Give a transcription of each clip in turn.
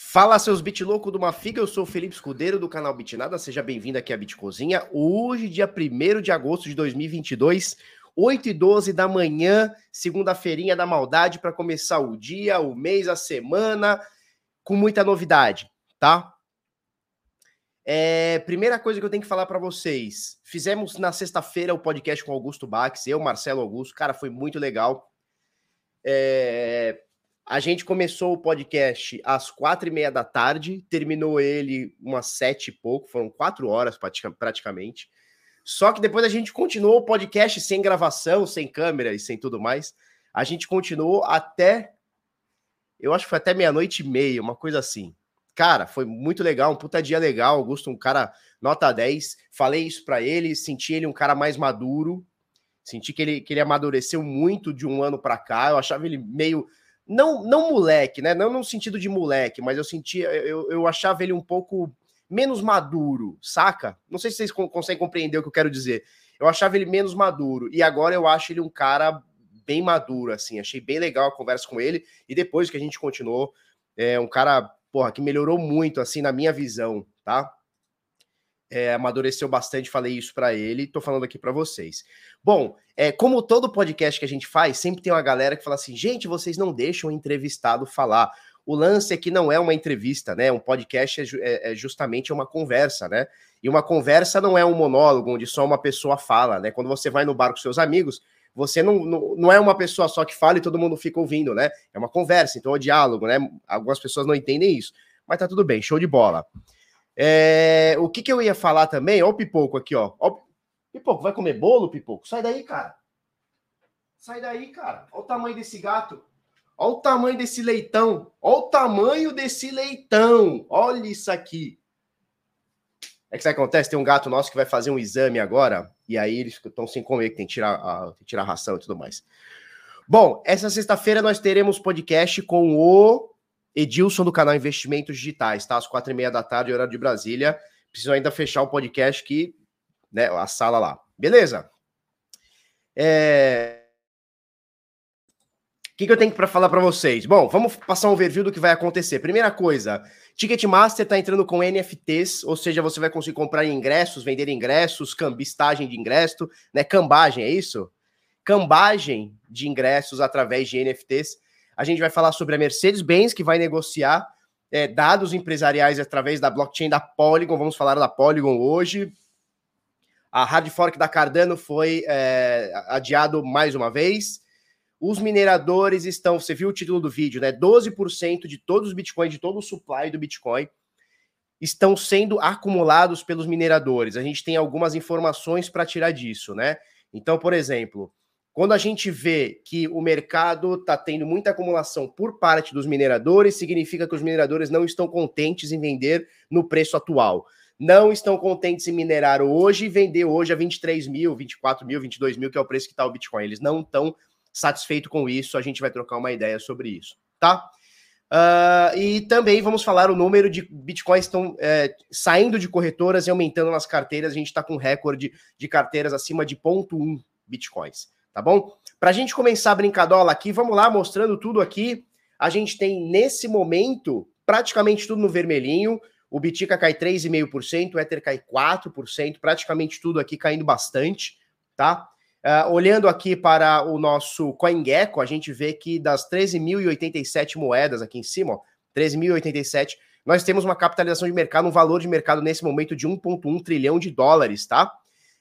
Fala seus bit louco do Mafiga, eu sou o Felipe Escudeiro do canal Bitnada, seja bem-vindo aqui à Bitcozinha. Hoje, dia 1 de agosto de 2022, 8 e 12 da manhã, segunda-feirinha da maldade para começar o dia, o mês, a semana, com muita novidade, tá? É, primeira coisa que eu tenho que falar para vocês, fizemos na sexta-feira o podcast com Augusto Bax, eu, Marcelo Augusto, cara, foi muito legal. É, a gente começou o podcast às quatro e meia da tarde, terminou ele umas sete e pouco, foram quatro horas praticamente. Só que depois a gente continuou o podcast sem gravação, sem câmera e sem tudo mais. A gente continuou até, eu acho que foi até meia-noite e meia, uma coisa assim. Cara, foi muito legal, um puta dia legal. Augusto, um cara nota 10. Falei isso para ele, senti ele um cara mais maduro. Senti que ele, que ele amadureceu muito de um ano para cá. Eu achava ele meio não, não moleque, né? Não no sentido de moleque, mas eu sentia, eu, eu achava ele um pouco menos maduro, saca? Não sei se vocês conseguem compreender o que eu quero dizer. Eu achava ele menos maduro e agora eu acho ele um cara bem maduro, assim. Achei bem legal a conversa com ele e depois que a gente continuou, é um cara, porra, que melhorou muito, assim, na minha visão, tá? É, amadureceu bastante, falei isso para ele, tô falando aqui para vocês. Bom, é, como todo podcast que a gente faz, sempre tem uma galera que fala assim: gente, vocês não deixam o entrevistado falar. O lance é que não é uma entrevista, né? Um podcast é, é, é, justamente uma conversa, né? E uma conversa não é um monólogo onde só uma pessoa fala, né? Quando você vai no bar com seus amigos, você não, não, não é uma pessoa só que fala e todo mundo fica ouvindo, né? É uma conversa, então é um diálogo, né? Algumas pessoas não entendem isso, mas tá tudo bem, show de bola. É, o que, que eu ia falar também? Ó o Pipoco aqui, ó. ó. Pipoco, vai comer bolo, Pipoco? Sai daí, cara. Sai daí, cara. Olha o tamanho desse gato. Olha o tamanho desse leitão. Olha o tamanho desse leitão. Olha isso aqui. É que sabe o que acontece? Tem um gato nosso que vai fazer um exame agora, e aí eles estão sem comer, que tem que tirar a, tem que tirar a ração e tudo mais. Bom, essa sexta-feira nós teremos podcast com o Edilson do canal Investimentos Digitais, tá? Às quatro e meia da tarde, horário de Brasília. Preciso ainda fechar o podcast aqui, né? A sala lá. Beleza? É... O que, que eu tenho para falar para vocês? Bom, vamos passar um overview do que vai acontecer. Primeira coisa, Ticketmaster está entrando com NFTs, ou seja, você vai conseguir comprar ingressos, vender ingressos, cambistagem de ingresso, né? Cambagem, é isso? Cambagem de ingressos através de NFTs. A gente vai falar sobre a Mercedes-Benz, que vai negociar é, dados empresariais através da blockchain da Polygon. Vamos falar da Polygon hoje. A hard fork da Cardano foi é, adiado mais uma vez. Os mineradores estão, você viu o título do vídeo, né? 12% de todos os bitcoins, de todo o supply do Bitcoin, estão sendo acumulados pelos mineradores. A gente tem algumas informações para tirar disso, né? Então, por exemplo, quando a gente vê que o mercado está tendo muita acumulação por parte dos mineradores, significa que os mineradores não estão contentes em vender no preço atual. Não estão contentes em minerar hoje e vender hoje a 23 mil, 24 mil, 22 mil, que é o preço que está o Bitcoin. Eles não estão satisfeitos com isso. A gente vai trocar uma ideia sobre isso, tá? Uh, e também vamos falar o número de bitcoins estão é, saindo de corretoras e aumentando nas carteiras. A gente está com recorde de carteiras acima de 0,1 bitcoins tá bom? Para a gente começar a brincadola aqui, vamos lá, mostrando tudo aqui. A gente tem, nesse momento, praticamente tudo no vermelhinho. O Bitica cai 3,5%, o Ether cai 4%, praticamente tudo aqui caindo bastante, tá? Uh, olhando aqui para o nosso CoinGecko, a gente vê que das 13.087 moedas aqui em cima, 13.087, nós temos uma capitalização de mercado, um valor de mercado nesse momento de 1,1 trilhão de dólares, tá?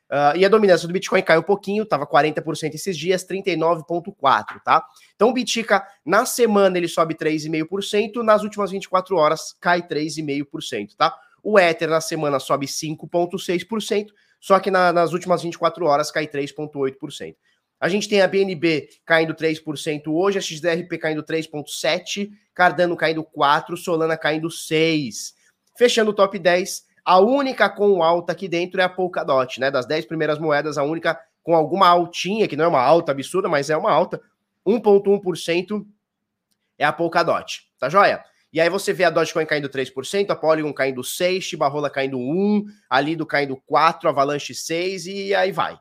Uh, e a dominância do Bitcoin caiu um pouquinho, estava 40% esses dias, 39,4%, tá? Então o Bitica, na semana, ele sobe 3,5%, nas últimas 24 horas cai 3,5%, tá? O Ether na semana sobe 5,6%, só que na, nas últimas 24 horas cai 3,8%. A gente tem a BNB caindo 3% hoje, a XDRP caindo 3,7%, Cardano caindo 4%, Solana caindo 6%. Fechando o top 10, a única com alta aqui dentro é a Polkadot, né? Das 10 primeiras moedas, a única com alguma altinha, que não é uma alta absurda, mas é uma alta, 1,1% é a Polkadot, tá joia? E aí você vê a Dogecoin caindo 3%, a Polygon caindo 6%, Chibarrola caindo 1%, a Lido caindo 4%, Avalanche 6% e aí vai,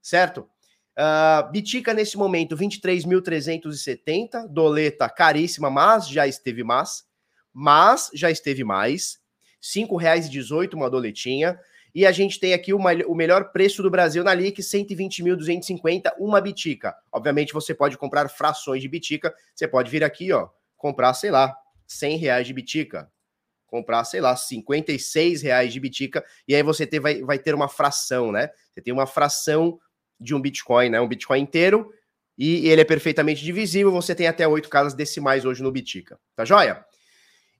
certo? Uh, Bitica nesse momento 23.370, doleta caríssima, mas já esteve mais. mas já esteve mais. R$ 5,18 uma doletinha. E a gente tem aqui uma, o melhor preço do Brasil na LIC, 120.250, uma bitica. Obviamente você pode comprar frações de bitica, você pode vir aqui, ó, comprar, sei lá, 100 reais de bitica, comprar, sei lá, 56 reais de bitica, e aí você ter, vai, vai ter uma fração, né? Você tem uma fração de um Bitcoin, né? Um Bitcoin inteiro, e ele é perfeitamente divisível, você tem até oito casas decimais hoje no Bitica, tá joia?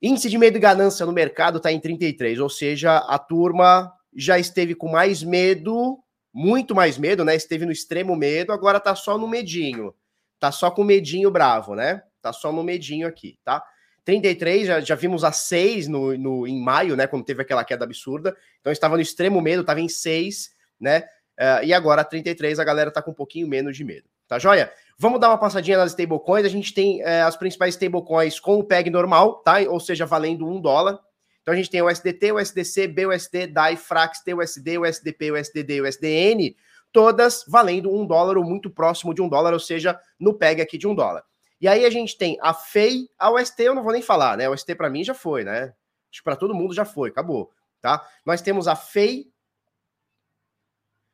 Índice de medo e ganância no mercado está em 33, ou seja, a turma já esteve com mais medo, muito mais medo, né? Esteve no extremo medo, agora tá só no medinho. Tá só com medinho bravo, né? Tá só no medinho aqui, tá? 33, já, já vimos a 6 no, no, em maio, né? Quando teve aquela queda absurda. Então estava no extremo medo, estava em 6, né? Uh, e agora 33, a galera tá com um pouquinho menos de medo. Tá joia? Vamos dar uma passadinha nas stablecoins. A gente tem uh, as principais stablecoins com o PEG normal, tá? Ou seja, valendo um dólar. Então a gente tem o SDT, o SDC, BUSD, DAI, FRAX, TUSD, o SDP, o SDD, o SDN, todas valendo um dólar ou muito próximo de um dólar, ou seja, no PEG aqui de um dólar. E aí a gente tem a FEI, a UST eu não vou nem falar, né? O ST para mim já foi, né? Acho que para todo mundo já foi, acabou, tá? Nós temos a FEI,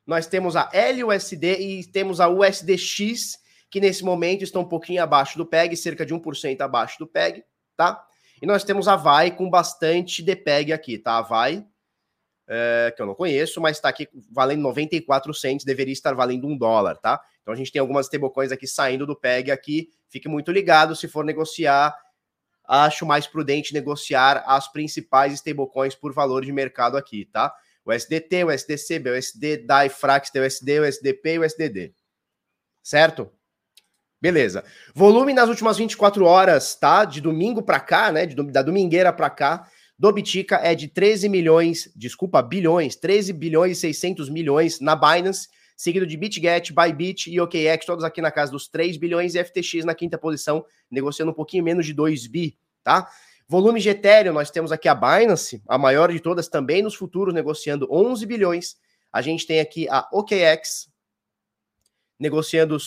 nós temos a LUSD e temos a USDX, que nesse momento estão um pouquinho abaixo do PEG, cerca de 1% abaixo do PEG, tá? E nós temos a Vai com bastante DPEG aqui, tá? A Vai, é, que eu não conheço, mas está aqui valendo 94 centos, deveria estar valendo um dólar, tá? Então a gente tem algumas stablecoins aqui saindo do PEG aqui. Fique muito ligado se for negociar. Acho mais prudente negociar as principais stablecoins por valor de mercado aqui, tá? O SDT, o SDC, o USD, DAI, Frax, o SDP e o SDD. Certo? Beleza. Volume nas últimas 24 horas, tá? De domingo para cá, né? De, da domingueira para cá, do Bitica é de 13 milhões, desculpa, bilhões, 13 bilhões e 600 milhões na Binance, seguido de BitGet, Bybit e OKX, todos aqui na casa dos 3 bilhões e FTX na quinta posição, negociando um pouquinho menos de 2 bi, tá? Volume de Ethereum, nós temos aqui a Binance, a maior de todas, também nos futuros, negociando 11 bilhões. A gente tem aqui a OKX, negociando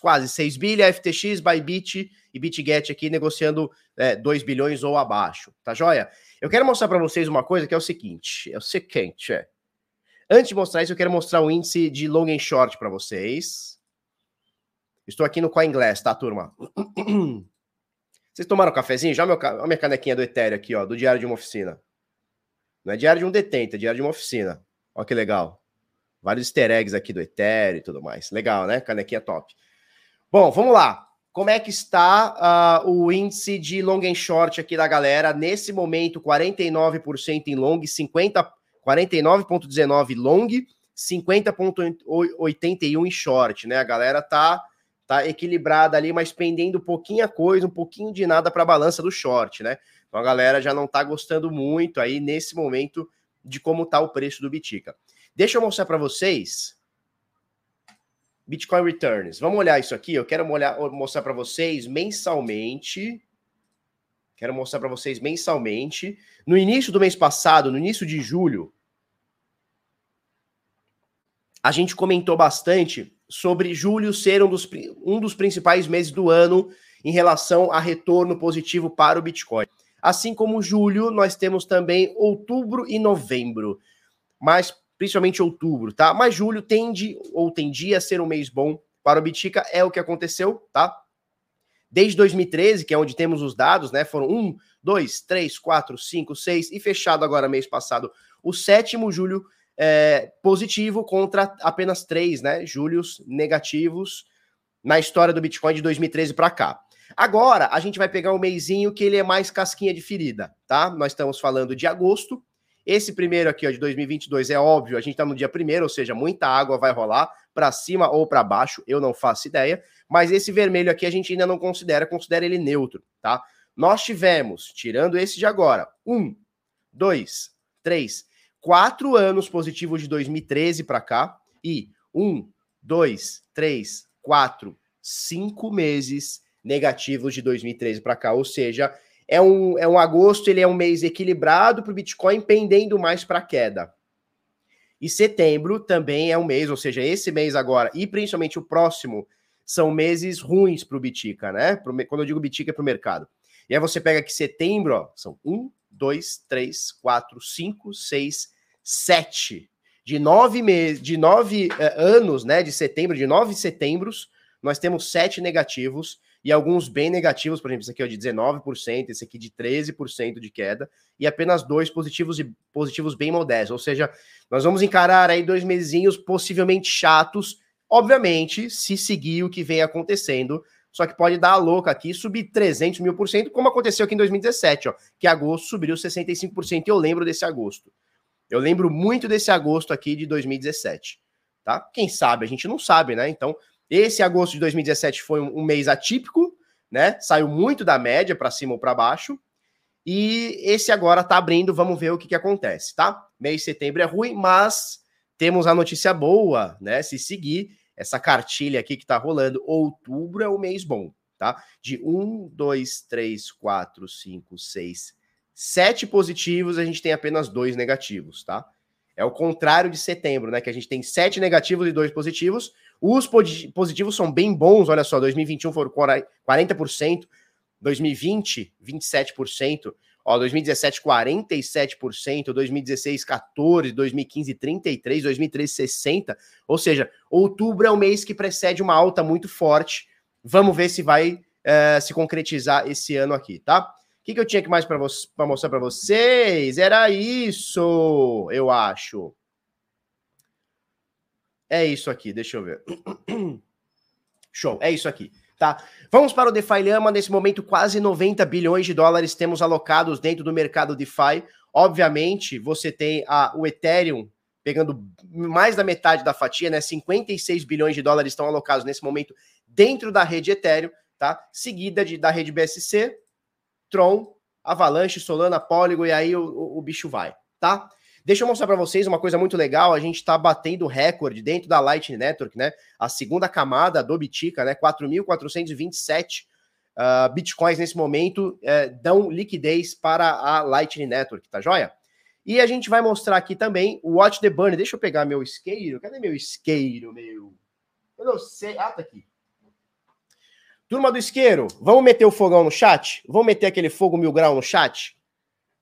quase 6 bilhões, FTX, Bybit e BitGet aqui negociando é, 2 bilhões ou abaixo, tá joia? Eu quero mostrar para vocês uma coisa que é o seguinte, é o seguinte, é. Antes de mostrar isso, eu quero mostrar o índice de long and short para vocês. Estou aqui no CoinGlass, tá, turma? Vocês tomaram um cafezinho? Já meu, a minha canequinha do Ethereum aqui, ó, do Diário de uma Oficina. Não é diário de um detento, é diário de uma oficina. Olha que legal. Vários easter eggs aqui do Ethereum e tudo mais. Legal, né? Canequinha top. Bom, vamos lá. Como é que está uh, o índice de long and short aqui da galera? Nesse momento, 49% em long, 50, 49,19 long, 50,81 em short, né? A galera tá, tá equilibrada ali, mas pendendo pouquinha coisa, um pouquinho de nada para a balança do short, né? Então a galera já não tá gostando muito aí nesse momento de como tá o preço do Bitica. Deixa eu mostrar para vocês Bitcoin Returns. Vamos olhar isso aqui. Eu quero mostrar para vocês mensalmente. Quero mostrar para vocês mensalmente. No início do mês passado, no início de julho, a gente comentou bastante sobre julho ser um dos, um dos principais meses do ano em relação a retorno positivo para o Bitcoin. Assim como julho, nós temos também outubro e novembro. Mas principalmente outubro, tá? Mas julho tende ou tendia a ser um mês bom para o Bitica, é o que aconteceu, tá? Desde 2013, que é onde temos os dados, né? Foram um, dois, três, quatro, cinco, seis e fechado agora mês passado o sétimo julho é, positivo contra apenas três, né? Júlios negativos na história do Bitcoin de 2013 para cá. Agora a gente vai pegar um mêsinho que ele é mais casquinha de ferida, tá? Nós estamos falando de agosto, esse primeiro aqui, ó, de 2022, é óbvio, a gente está no dia primeiro, ou seja, muita água vai rolar para cima ou para baixo, eu não faço ideia, mas esse vermelho aqui a gente ainda não considera, considera ele neutro, tá? Nós tivemos, tirando esse de agora, um, dois, três, quatro anos positivos de 2013 para cá e um, dois, três, quatro, cinco meses negativos de 2013 para cá, ou seja, é um, é um agosto, ele é um mês equilibrado para o Bitcoin, pendendo mais para a queda. E setembro também é um mês, ou seja, esse mês agora e principalmente o próximo são meses ruins para o Bitica, né? Pro, quando eu digo Bitica é para o mercado. E aí você pega aqui setembro, ó, são um, dois, três, quatro, cinco, seis, sete. De nove meses, de nove uh, anos, né? De setembro, de nove setembros, nós temos sete negativos e alguns bem negativos, por exemplo, esse aqui é de 19%, esse aqui de 13% de queda, e apenas dois positivos e positivos bem modestos. Ou seja, nós vamos encarar aí dois mesinhos possivelmente chatos, obviamente, se seguir o que vem acontecendo. Só que pode dar a louca aqui, subir 300 mil por cento, como aconteceu aqui em 2017, ó, que agosto subiu 65%, e eu lembro desse agosto. Eu lembro muito desse agosto aqui de 2017, tá? Quem sabe? A gente não sabe, né? Então, esse agosto de 2017 foi um, mês atípico, né? Saiu muito da média para cima ou para baixo. E esse agora tá abrindo, vamos ver o que, que acontece, tá? Mês de setembro é ruim, mas temos a notícia boa, né? Se seguir essa cartilha aqui que tá rolando, outubro é o mês bom, tá? De 1, 2, 3, 4, 5, 6, 7 positivos, a gente tem apenas dois negativos, tá? É o contrário de setembro, né? Que a gente tem sete negativos e dois positivos. Os positivos são bem bons, olha só, 2021 foram 40%, 2020, 27%, ó, 2017, 47%, 2016, 14%, 2015, 33%, 2013, 60%. Ou seja, outubro é o mês que precede uma alta muito forte. Vamos ver se vai é, se concretizar esse ano aqui, tá? Que, que eu tinha que mais para mostrar para vocês? Era isso, eu acho. É isso aqui, deixa eu ver. Show, é isso aqui, tá? Vamos para o DeFi Lama. Nesse momento, quase 90 bilhões de dólares temos alocados dentro do mercado DeFi. Obviamente, você tem a, o Ethereum pegando mais da metade da fatia, né? 56 bilhões de dólares estão alocados nesse momento dentro da rede Ethereum, tá? Seguida de, da rede BSC, Tron, Avalanche, Solana, Polygon e aí o, o, o bicho vai, tá? Deixa eu mostrar para vocês uma coisa muito legal. A gente está batendo recorde dentro da Lightning Network, né? A segunda camada do Bitica, né? 4.427 uh, bitcoins nesse momento uh, dão liquidez para a Lightning Network, tá joia? E a gente vai mostrar aqui também o Watch the Burn. Deixa eu pegar meu isqueiro. Cadê meu isqueiro, meu? Eu não sei. Ah, tá aqui. Turma do isqueiro, vamos meter o fogão no chat? Vamos meter aquele fogo mil grau no chat?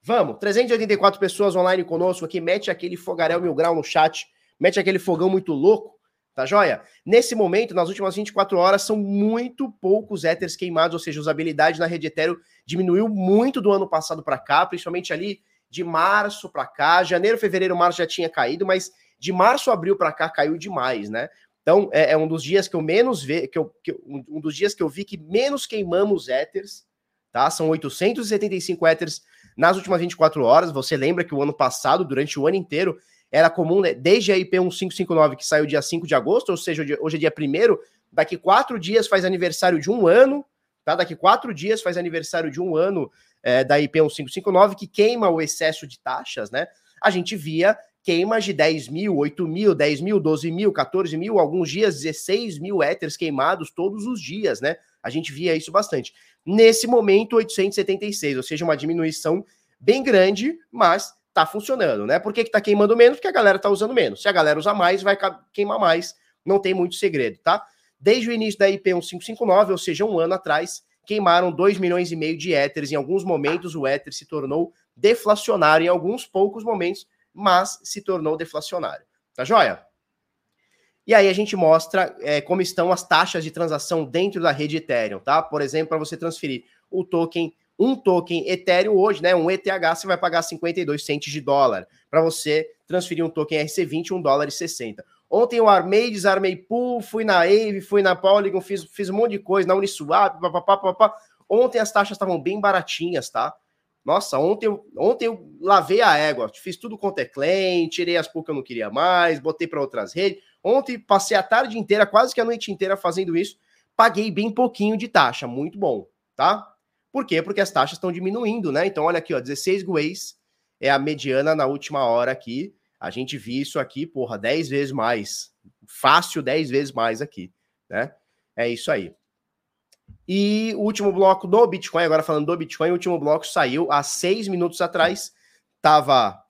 Vamos, 384 pessoas online conosco aqui, mete aquele fogaréu mil grau no chat, mete aquele fogão muito louco, tá joia? Nesse momento, nas últimas 24 horas, são muito poucos éteres queimados, ou seja, usabilidade na rede Ethereum diminuiu muito do ano passado para cá, principalmente ali de março para cá, janeiro, fevereiro, março já tinha caído, mas de março, abril para cá caiu demais, né? Então, é, é, um dos dias que eu menos vi, que eu, que, um dos dias que eu vi que menos queimamos éteres, tá? São 875 éteres nas últimas 24 horas. Você lembra que o ano passado, durante o ano inteiro, era comum, né? desde a IP 1559, que saiu dia 5 de agosto, ou seja, hoje é dia 1 daqui quatro dias faz aniversário de um ano, tá? Daqui quatro dias faz aniversário de um ano é, da IP 1559, que queima o excesso de taxas, né? A gente via queimas de 10 mil, 8 mil, 10 mil, 12 mil, 14 mil, alguns dias 16 mil éteres queimados todos os dias, né? A gente via isso bastante. Nesse momento, 876, ou seja, uma diminuição bem grande, mas tá funcionando, né? Por que, que tá queimando menos? Porque a galera tá usando menos. Se a galera usar mais, vai queimar mais. Não tem muito segredo, tá? Desde o início da IP 1559, ou seja, um ano atrás, queimaram 2 milhões e meio de éteres. Em alguns momentos, o éter se tornou deflacionário, em alguns poucos momentos, mas se tornou deflacionário. Tá joia? E aí a gente mostra é, como estão as taxas de transação dentro da rede Ethereum, tá? Por exemplo, para você transferir o token, um token Ethereum hoje, né? Um ETH, você vai pagar 52 centos de dólar. Para você transferir um token RC20, 1 dólar e 60. Ontem eu armei, desarmei pool, fui na Aave, fui na Polygon, fiz, fiz um monte de coisa, na Uniswap, papapá, papapá. Ontem as taxas estavam bem baratinhas, tá? Nossa, ontem eu, ontem eu lavei a égua, fiz tudo com teclém, tirei as poucas que eu não queria mais, botei para outras redes. Ontem passei a tarde inteira, quase que a noite inteira fazendo isso, paguei bem pouquinho de taxa, muito bom, tá? Por quê? Porque as taxas estão diminuindo, né? Então, olha aqui, ó, 16 gueis é a mediana na última hora aqui. A gente viu isso aqui, porra, 10 vezes mais. Fácil 10 vezes mais aqui, né? É isso aí. E o último bloco do Bitcoin, agora falando do Bitcoin, o último bloco saiu há seis minutos atrás. Tava.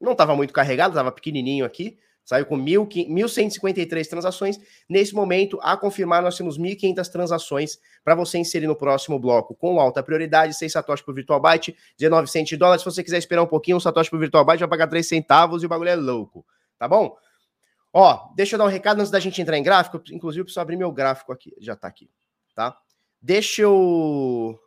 Não estava muito carregado, estava pequenininho aqui. Saiu com 1.153 transações. Nesse momento, a confirmar, nós temos 1.500 transações para você inserir no próximo bloco com alta prioridade, 6 satoshi por virtual byte, 19 centos. Se você quiser esperar um pouquinho, um satoshi por virtual byte vai pagar 3 centavos e o bagulho é louco, tá bom? Ó, deixa eu dar um recado antes da gente entrar em gráfico. Inclusive, preciso abrir meu gráfico aqui. Já tá aqui, tá? Deixa eu...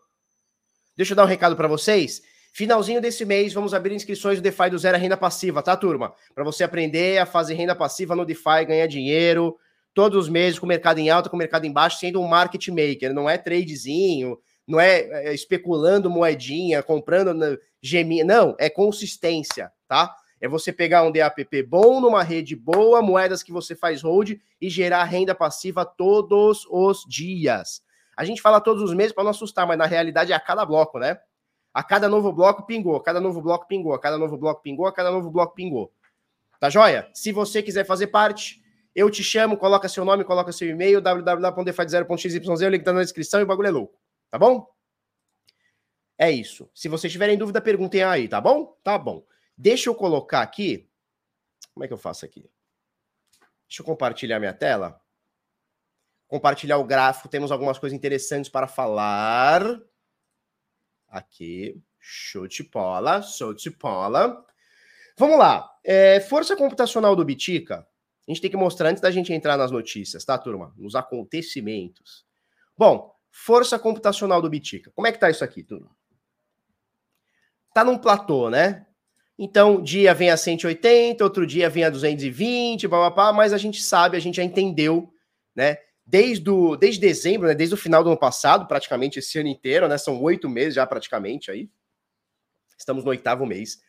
Deixa eu dar um recado para vocês. Finalzinho desse mês, vamos abrir inscrições do DeFi do Zero Renda Passiva, tá, turma? Para você aprender a fazer renda passiva no DeFi, ganhar dinheiro todos os meses com o mercado em alta, com o mercado em baixo, sendo um market maker. Não é tradezinho, não é, é especulando moedinha, comprando geminha. Não, é consistência, tá? É você pegar um DAPP bom numa rede boa, moedas que você faz hold e gerar renda passiva todos os dias. A gente fala todos os meses para não assustar, mas na realidade é a cada bloco, né? A cada novo bloco pingou, a cada novo bloco pingou, a cada novo bloco pingou, a cada novo bloco pingou. Tá joia? Se você quiser fazer parte, eu te chamo, coloca seu nome, coloca seu e-mail, www.defi0.xyz, o link tá na descrição e o bagulho é louco. Tá bom? É isso. Se vocês tiverem dúvida, perguntem aí, tá bom? Tá bom. Deixa eu colocar aqui. Como é que eu faço aqui? Deixa eu compartilhar minha tela. Compartilhar o gráfico. Temos algumas coisas interessantes para falar. Aqui, show de bola, show de bola. Vamos lá. É, força computacional do Bitica, a gente tem que mostrar antes da gente entrar nas notícias, tá, turma? Nos acontecimentos. Bom, força computacional do Bitica. Como é que tá isso aqui, turma? Tá num platô, né? Então, dia vem a 180, outro dia vem a 220, papapá, mas a gente sabe, a gente já entendeu, né? desde, o, desde dezembro, né, desde o final do ano passado, praticamente esse ano inteiro, né, são oito meses já praticamente aí, estamos no oitavo mês,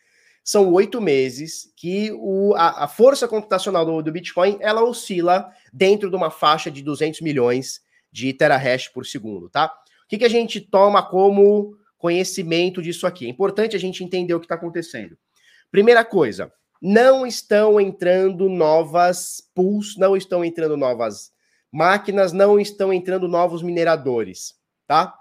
são oito meses que o, a, a, força computacional do, do, Bitcoin, ela oscila dentro de uma faixa de 200 milhões de terahash por segundo, tá? O que, que a gente toma como conhecimento disso aqui? É importante a gente entender o que está acontecendo. Primeira coisa, não estão entrando novas pools, não estão entrando novas máquinas não estão entrando novos mineradores, tá?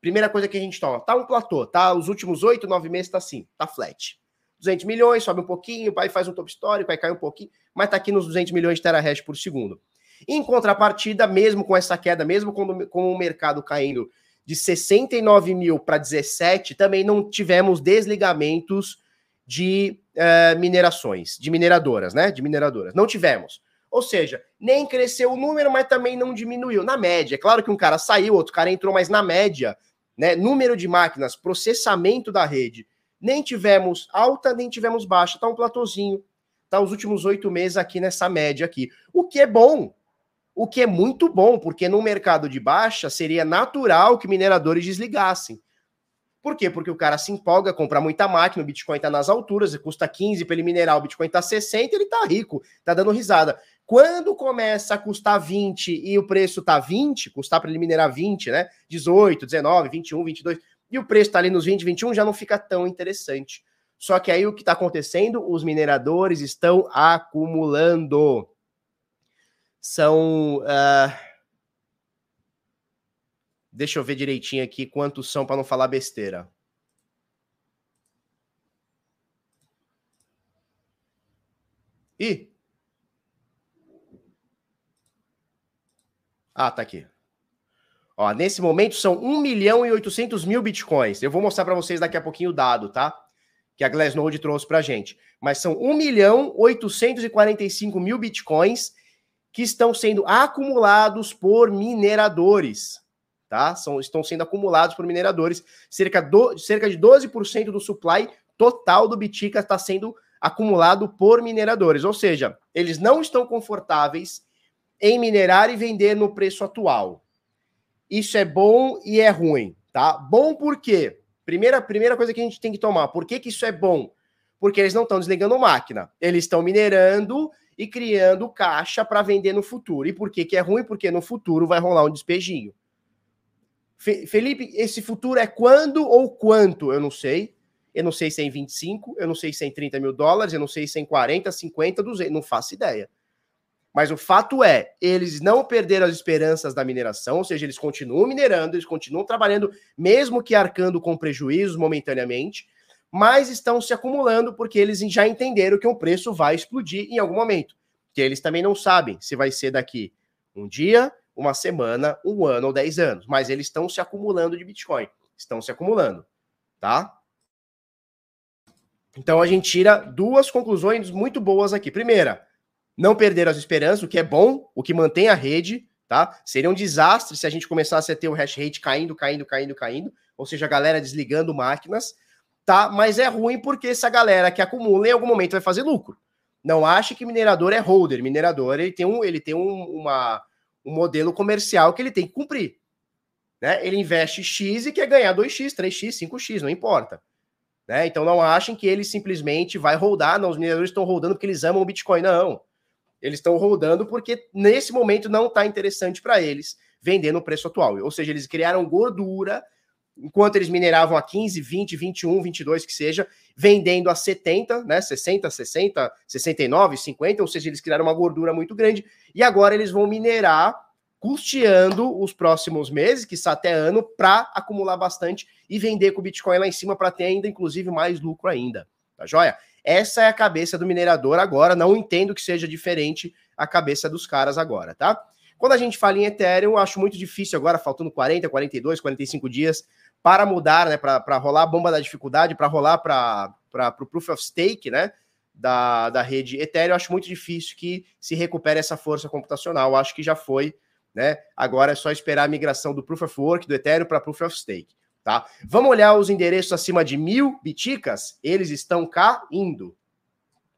Primeira coisa que a gente toma, tá um platô, tá? Os últimos oito, nove meses tá assim, tá flat. 200 milhões, sobe um pouquinho, vai faz um top story, vai cair um pouquinho, mas tá aqui nos 200 milhões de terahash por segundo. Em contrapartida, mesmo com essa queda, mesmo com, com o mercado caindo de 69 mil para 17, também não tivemos desligamentos de uh, minerações, de mineradoras, né? De mineradoras. Não tivemos. Ou seja, nem cresceu o número, mas também não diminuiu. Na média, é claro que um cara saiu, outro cara entrou, mas na média, né, número de máquinas, processamento da rede, nem tivemos alta, nem tivemos baixa. Tá um platôzinho. Tá os últimos oito meses aqui nessa média aqui. O que é bom. O que é muito bom, porque no mercado de baixa seria natural que mineradores desligassem. Por quê? Porque o cara se empolga, compra muita máquina, o Bitcoin tá nas alturas, custa 15 para ele minerar, o Bitcoin tá 60, ele tá rico, tá dando risada. Quando começa a custar 20 e o preço tá 20, custar para ele minerar 20, né? 18, 19, 21, 22, e o preço tá ali nos 20, 21, já não fica tão interessante. Só que aí o que está acontecendo? Os mineradores estão acumulando. São. Uh... Deixa eu ver direitinho aqui quantos são para não falar besteira. Ih, Ah, tá aqui. Ó, nesse momento são 1 milhão e 800 mil bitcoins. Eu vou mostrar para vocês daqui a pouquinho o dado, tá? Que a Glassnode trouxe para gente. Mas são 1 milhão 845 mil bitcoins que estão sendo acumulados por mineradores, tá? São, estão sendo acumulados por mineradores. Cerca, do, cerca de 12% do supply total do Bitica está sendo acumulado por mineradores. Ou seja, eles não estão confortáveis em minerar e vender no preço atual. Isso é bom e é ruim, tá? Bom por quê? Primeira, primeira coisa que a gente tem que tomar. Por que, que isso é bom? Porque eles não estão desligando máquina. Eles estão minerando e criando caixa para vender no futuro. E por que, que é ruim? Porque no futuro vai rolar um despejinho. Fe Felipe, esse futuro é quando ou quanto? Eu não sei. Eu não sei se é em 25, eu não sei se é em 30 mil dólares, eu não sei se é em 40, 50, 200, não faço ideia. Mas o fato é, eles não perderam as esperanças da mineração, ou seja, eles continuam minerando, eles continuam trabalhando, mesmo que arcando com prejuízos momentaneamente, mas estão se acumulando porque eles já entenderam que o preço vai explodir em algum momento. Que eles também não sabem se vai ser daqui um dia, uma semana, um ano ou dez anos, mas eles estão se acumulando de Bitcoin, estão se acumulando, tá? Então a gente tira duas conclusões muito boas aqui. Primeira, não perder as esperanças, o que é bom, o que mantém a rede, tá? Seria um desastre se a gente começasse a ter o hash rate caindo, caindo, caindo, caindo, ou seja, a galera desligando máquinas, tá? Mas é ruim porque essa galera que acumula em algum momento vai fazer lucro. Não ache que minerador é holder, minerador ele tem um, ele tem um, uma, um modelo comercial que ele tem que cumprir. Né? Ele investe X e quer ganhar 2x, 3x, 5x, não importa. Né? Então não achem que ele simplesmente vai rodar, não, os mineradores estão rodando porque eles amam o Bitcoin, não. Eles estão rodando porque nesse momento não está interessante para eles vender no preço atual. Ou seja, eles criaram gordura enquanto eles mineravam a 15, 20, 21, 22 que seja, vendendo a 70, né, 60, 60, 69, 50, ou seja, eles criaram uma gordura muito grande e agora eles vão minerar custeando os próximos meses, que está até ano, para acumular bastante e vender com o Bitcoin lá em cima para ter ainda, inclusive, mais lucro ainda. Tá joia? Essa é a cabeça do minerador agora. Não entendo que seja diferente a cabeça dos caras agora, tá? Quando a gente fala em Ethereum, eu acho muito difícil agora, faltando 40, 42, 45 dias para mudar, né? Para rolar a bomba da dificuldade, para rolar para o Proof of Stake, né? Da, da rede Ethereum, eu acho muito difícil que se recupere essa força computacional. Acho que já foi né? Agora é só esperar a migração do Proof of Work, do Ethereum para Proof of Stake, tá? Vamos olhar os endereços acima de mil biticas, eles estão caindo,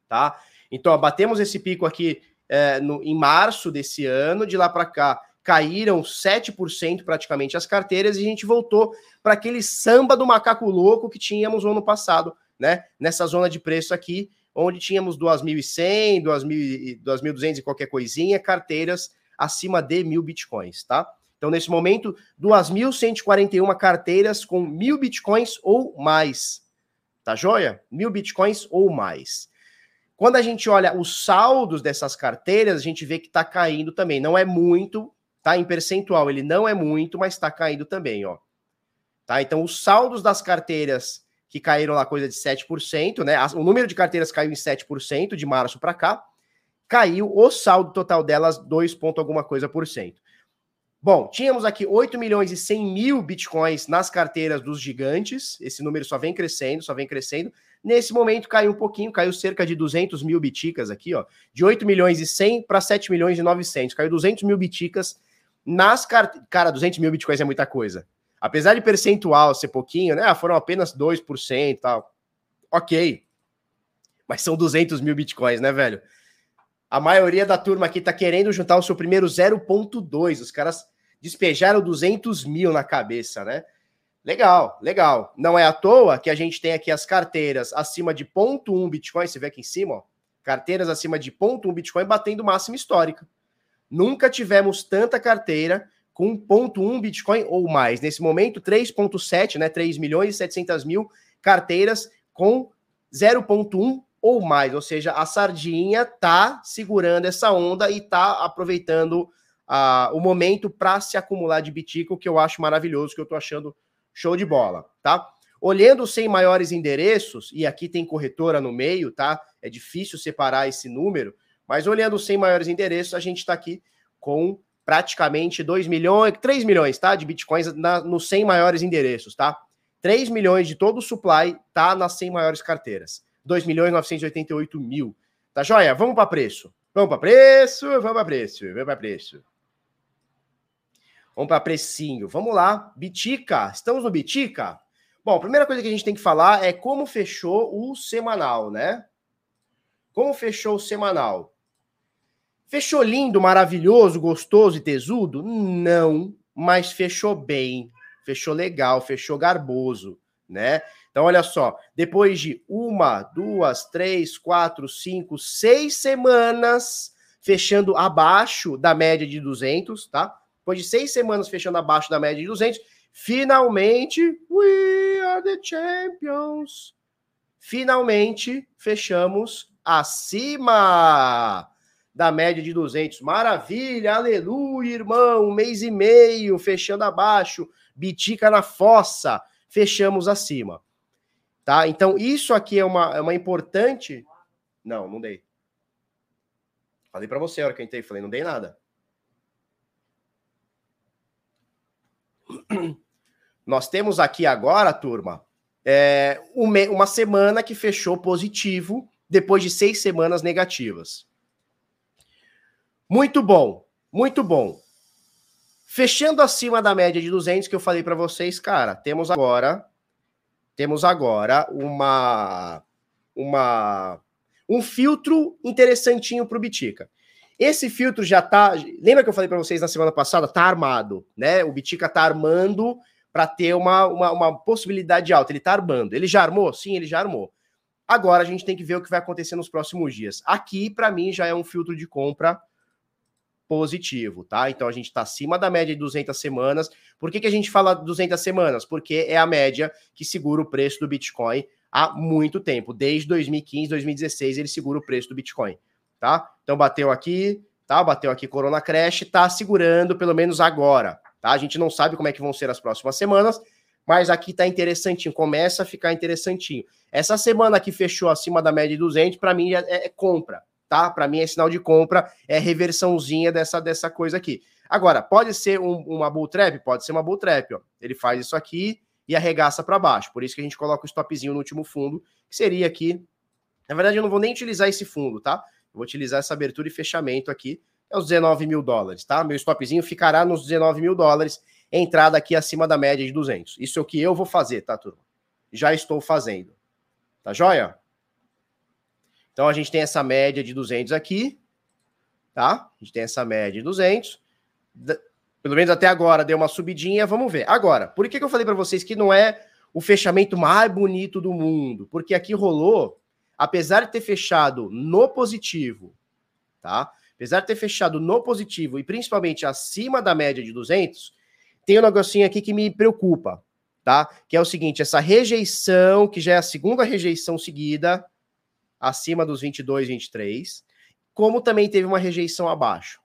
tá? Então, ó, batemos esse pico aqui é, no, em março desse ano, de lá para cá caíram 7% praticamente as carteiras e a gente voltou para aquele samba do macaco louco que tínhamos no ano passado, né? Nessa zona de preço aqui, onde tínhamos 2.100, 2.200 e qualquer coisinha, carteiras acima de mil bitcoins, tá? Então, nesse momento, 2.141 carteiras com mil bitcoins ou mais. Tá joia? Mil bitcoins ou mais. Quando a gente olha os saldos dessas carteiras, a gente vê que está caindo também. Não é muito, tá? Em percentual, ele não é muito, mas está caindo também, ó. Tá? Então, os saldos das carteiras que caíram lá coisa de 7%, né? O número de carteiras caiu em 7% de março para cá caiu o saldo total delas 2 ponto alguma coisa por cento. Bom, tínhamos aqui 8 milhões e 100 mil bitcoins nas carteiras dos gigantes. Esse número só vem crescendo, só vem crescendo. Nesse momento caiu um pouquinho, caiu cerca de 200 mil biticas aqui, ó. De 8 milhões e 100 para 7 milhões e 900. Caiu 200 mil biticas nas carteiras. Cara, 200 mil bitcoins é muita coisa. Apesar de percentual ser pouquinho, né? Foram apenas 2% e tal. Ok. Mas são 200 mil bitcoins, né, velho? A maioria da turma aqui tá querendo juntar o seu primeiro 0.2. Os caras despejaram 200 mil na cabeça, né? Legal, legal. Não é à toa que a gente tem aqui as carteiras acima de 0.1 Bitcoin. Você vê aqui em cima, ó. Carteiras acima de 0.1 Bitcoin batendo máxima histórica. Nunca tivemos tanta carteira com 0.1 Bitcoin ou mais. Nesse momento, 3.7, né? 3 milhões e 700 mil carteiras com 0.1 ou mais, ou seja, a sardinha tá segurando essa onda e tá aproveitando uh, o momento para se acumular de bitico, que eu acho maravilhoso, que eu tô achando show de bola, tá? Olhando sem maiores endereços, e aqui tem corretora no meio, tá? É difícil separar esse número, mas olhando sem maiores endereços, a gente está aqui com praticamente 2 milhões, 3 milhões, tá? De bitcoins nos 100 maiores endereços, tá? 3 milhões de todo o supply tá nas 100 maiores carteiras. 2 milhões 988 mil. Tá joia? Vamos para preço. Vamos para preço, vamos para preço, vamos para preço. Vamos para precinho. Vamos lá. Bitica. Estamos no Bitica? Bom, a primeira coisa que a gente tem que falar é como fechou o semanal, né? Como fechou o semanal? Fechou lindo, maravilhoso, gostoso e tesudo? Não, mas fechou bem, fechou legal, fechou garboso, né? Então, olha só, depois de uma, duas, três, quatro, cinco, seis semanas fechando abaixo da média de 200, tá? Depois de seis semanas fechando abaixo da média de 200, finalmente, we are the champions. Finalmente fechamos acima da média de 200. Maravilha, aleluia, irmão. Um mês e meio fechando abaixo, bitica na fossa, fechamos acima Tá? Então, isso aqui é uma, é uma importante. Não, não dei. Falei para você a hora que eu entrei, falei, não dei nada. Nós temos aqui agora, turma, é, uma semana que fechou positivo depois de seis semanas negativas. Muito bom, muito bom. Fechando acima da média de 200 que eu falei para vocês, cara, temos agora temos agora uma uma um filtro interessantinho para o Bitica. Esse filtro já tá, lembra que eu falei para vocês na semana passada, tá armado, né? O Bitica tá armando para ter uma, uma, uma, possibilidade alta. Ele está armando. Ele já armou? Sim, ele já armou. Agora a gente tem que ver o que vai acontecer nos próximos dias. Aqui, para mim, já é um filtro de compra positivo, tá? Então a gente está acima da média de 200 semanas. Por que, que a gente fala 200 semanas? Porque é a média que segura o preço do Bitcoin há muito tempo. Desde 2015, 2016, ele segura o preço do Bitcoin, tá? Então bateu aqui, tá? Bateu aqui Corona Crash, tá segurando pelo menos agora, Tá? A gente não sabe como é que vão ser as próximas semanas, mas aqui tá interessantinho, começa a ficar interessantinho. Essa semana que fechou acima da média de 200, para mim é, é, compra, tá? Para mim é sinal de compra, é reversãozinha dessa, dessa coisa aqui. Agora, pode ser um, uma bull trap? Pode ser uma bull trap, ó. Ele faz isso aqui e arregaça para baixo. Por isso que a gente coloca o stopzinho no último fundo, que seria aqui. Na verdade, eu não vou nem utilizar esse fundo, tá? Eu vou utilizar essa abertura e fechamento aqui, é os 19 mil dólares, tá? Meu stopzinho ficará nos 19 mil dólares, entrada aqui acima da média de 200. Isso é o que eu vou fazer, tá, turma? Já estou fazendo. Tá joia? Então a gente tem essa média de 200 aqui, tá? A gente tem essa média de 200. Pelo menos até agora deu uma subidinha, vamos ver. Agora, por que, que eu falei para vocês que não é o fechamento mais bonito do mundo? Porque aqui rolou, apesar de ter fechado no positivo, tá? apesar de ter fechado no positivo e principalmente acima da média de 200, tem um negocinho aqui que me preocupa, tá? Que é o seguinte, essa rejeição, que já é a segunda rejeição seguida, acima dos 22, 23, como também teve uma rejeição abaixo.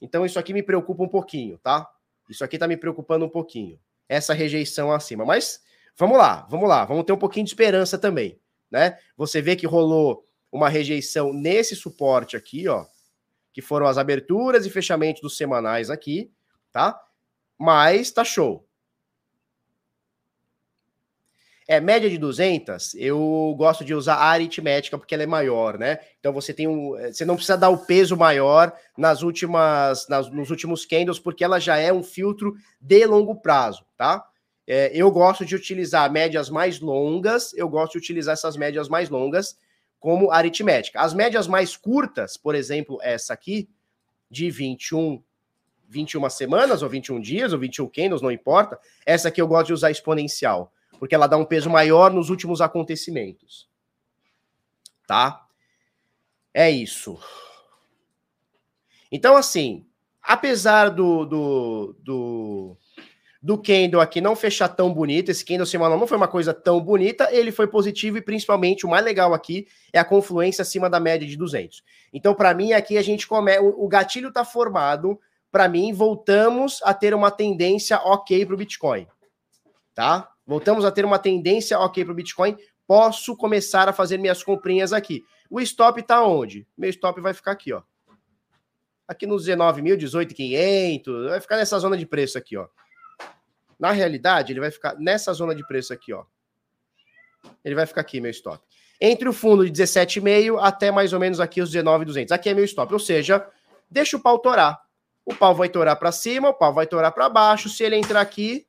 Então isso aqui me preocupa um pouquinho, tá? Isso aqui tá me preocupando um pouquinho. Essa rejeição acima. Mas vamos lá, vamos lá, vamos ter um pouquinho de esperança também, né? Você vê que rolou uma rejeição nesse suporte aqui, ó, que foram as aberturas e fechamentos dos semanais aqui, tá? Mas tá show. É, média de 200, eu gosto de usar a aritmética porque ela é maior, né? Então você tem um, você não precisa dar o peso maior nas últimas, nas, nos últimos candles porque ela já é um filtro de longo prazo, tá? É, eu gosto de utilizar médias mais longas, eu gosto de utilizar essas médias mais longas como aritmética. As médias mais curtas, por exemplo, essa aqui, de 21, 21 semanas, ou 21 dias, ou 21 candles, não importa. Essa aqui eu gosto de usar exponencial, porque ela dá um peso maior nos últimos acontecimentos. Tá? É isso. Então, assim, apesar do, do, do do candle aqui não fechar tão bonito, esse candle semanal não foi uma coisa tão bonita, ele foi positivo e principalmente o mais legal aqui é a confluência acima da média de 200. Então, para mim, aqui a gente começa, o gatilho está formado, para mim, voltamos a ter uma tendência ok para o Bitcoin, tá? Voltamos a ter uma tendência ok para o Bitcoin, posso começar a fazer minhas comprinhas aqui. O stop está onde? Meu stop vai ficar aqui, ó. Aqui nos 19 mil, 18,500, vai ficar nessa zona de preço aqui, ó. Na realidade, ele vai ficar nessa zona de preço aqui, ó. Ele vai ficar aqui, meu stop. Entre o fundo de 17,5 até mais ou menos aqui os 19,200. Aqui é meu stop, ou seja, deixa o pau torar. O pau vai torar para cima, o pau vai torar para baixo. Se ele entrar aqui,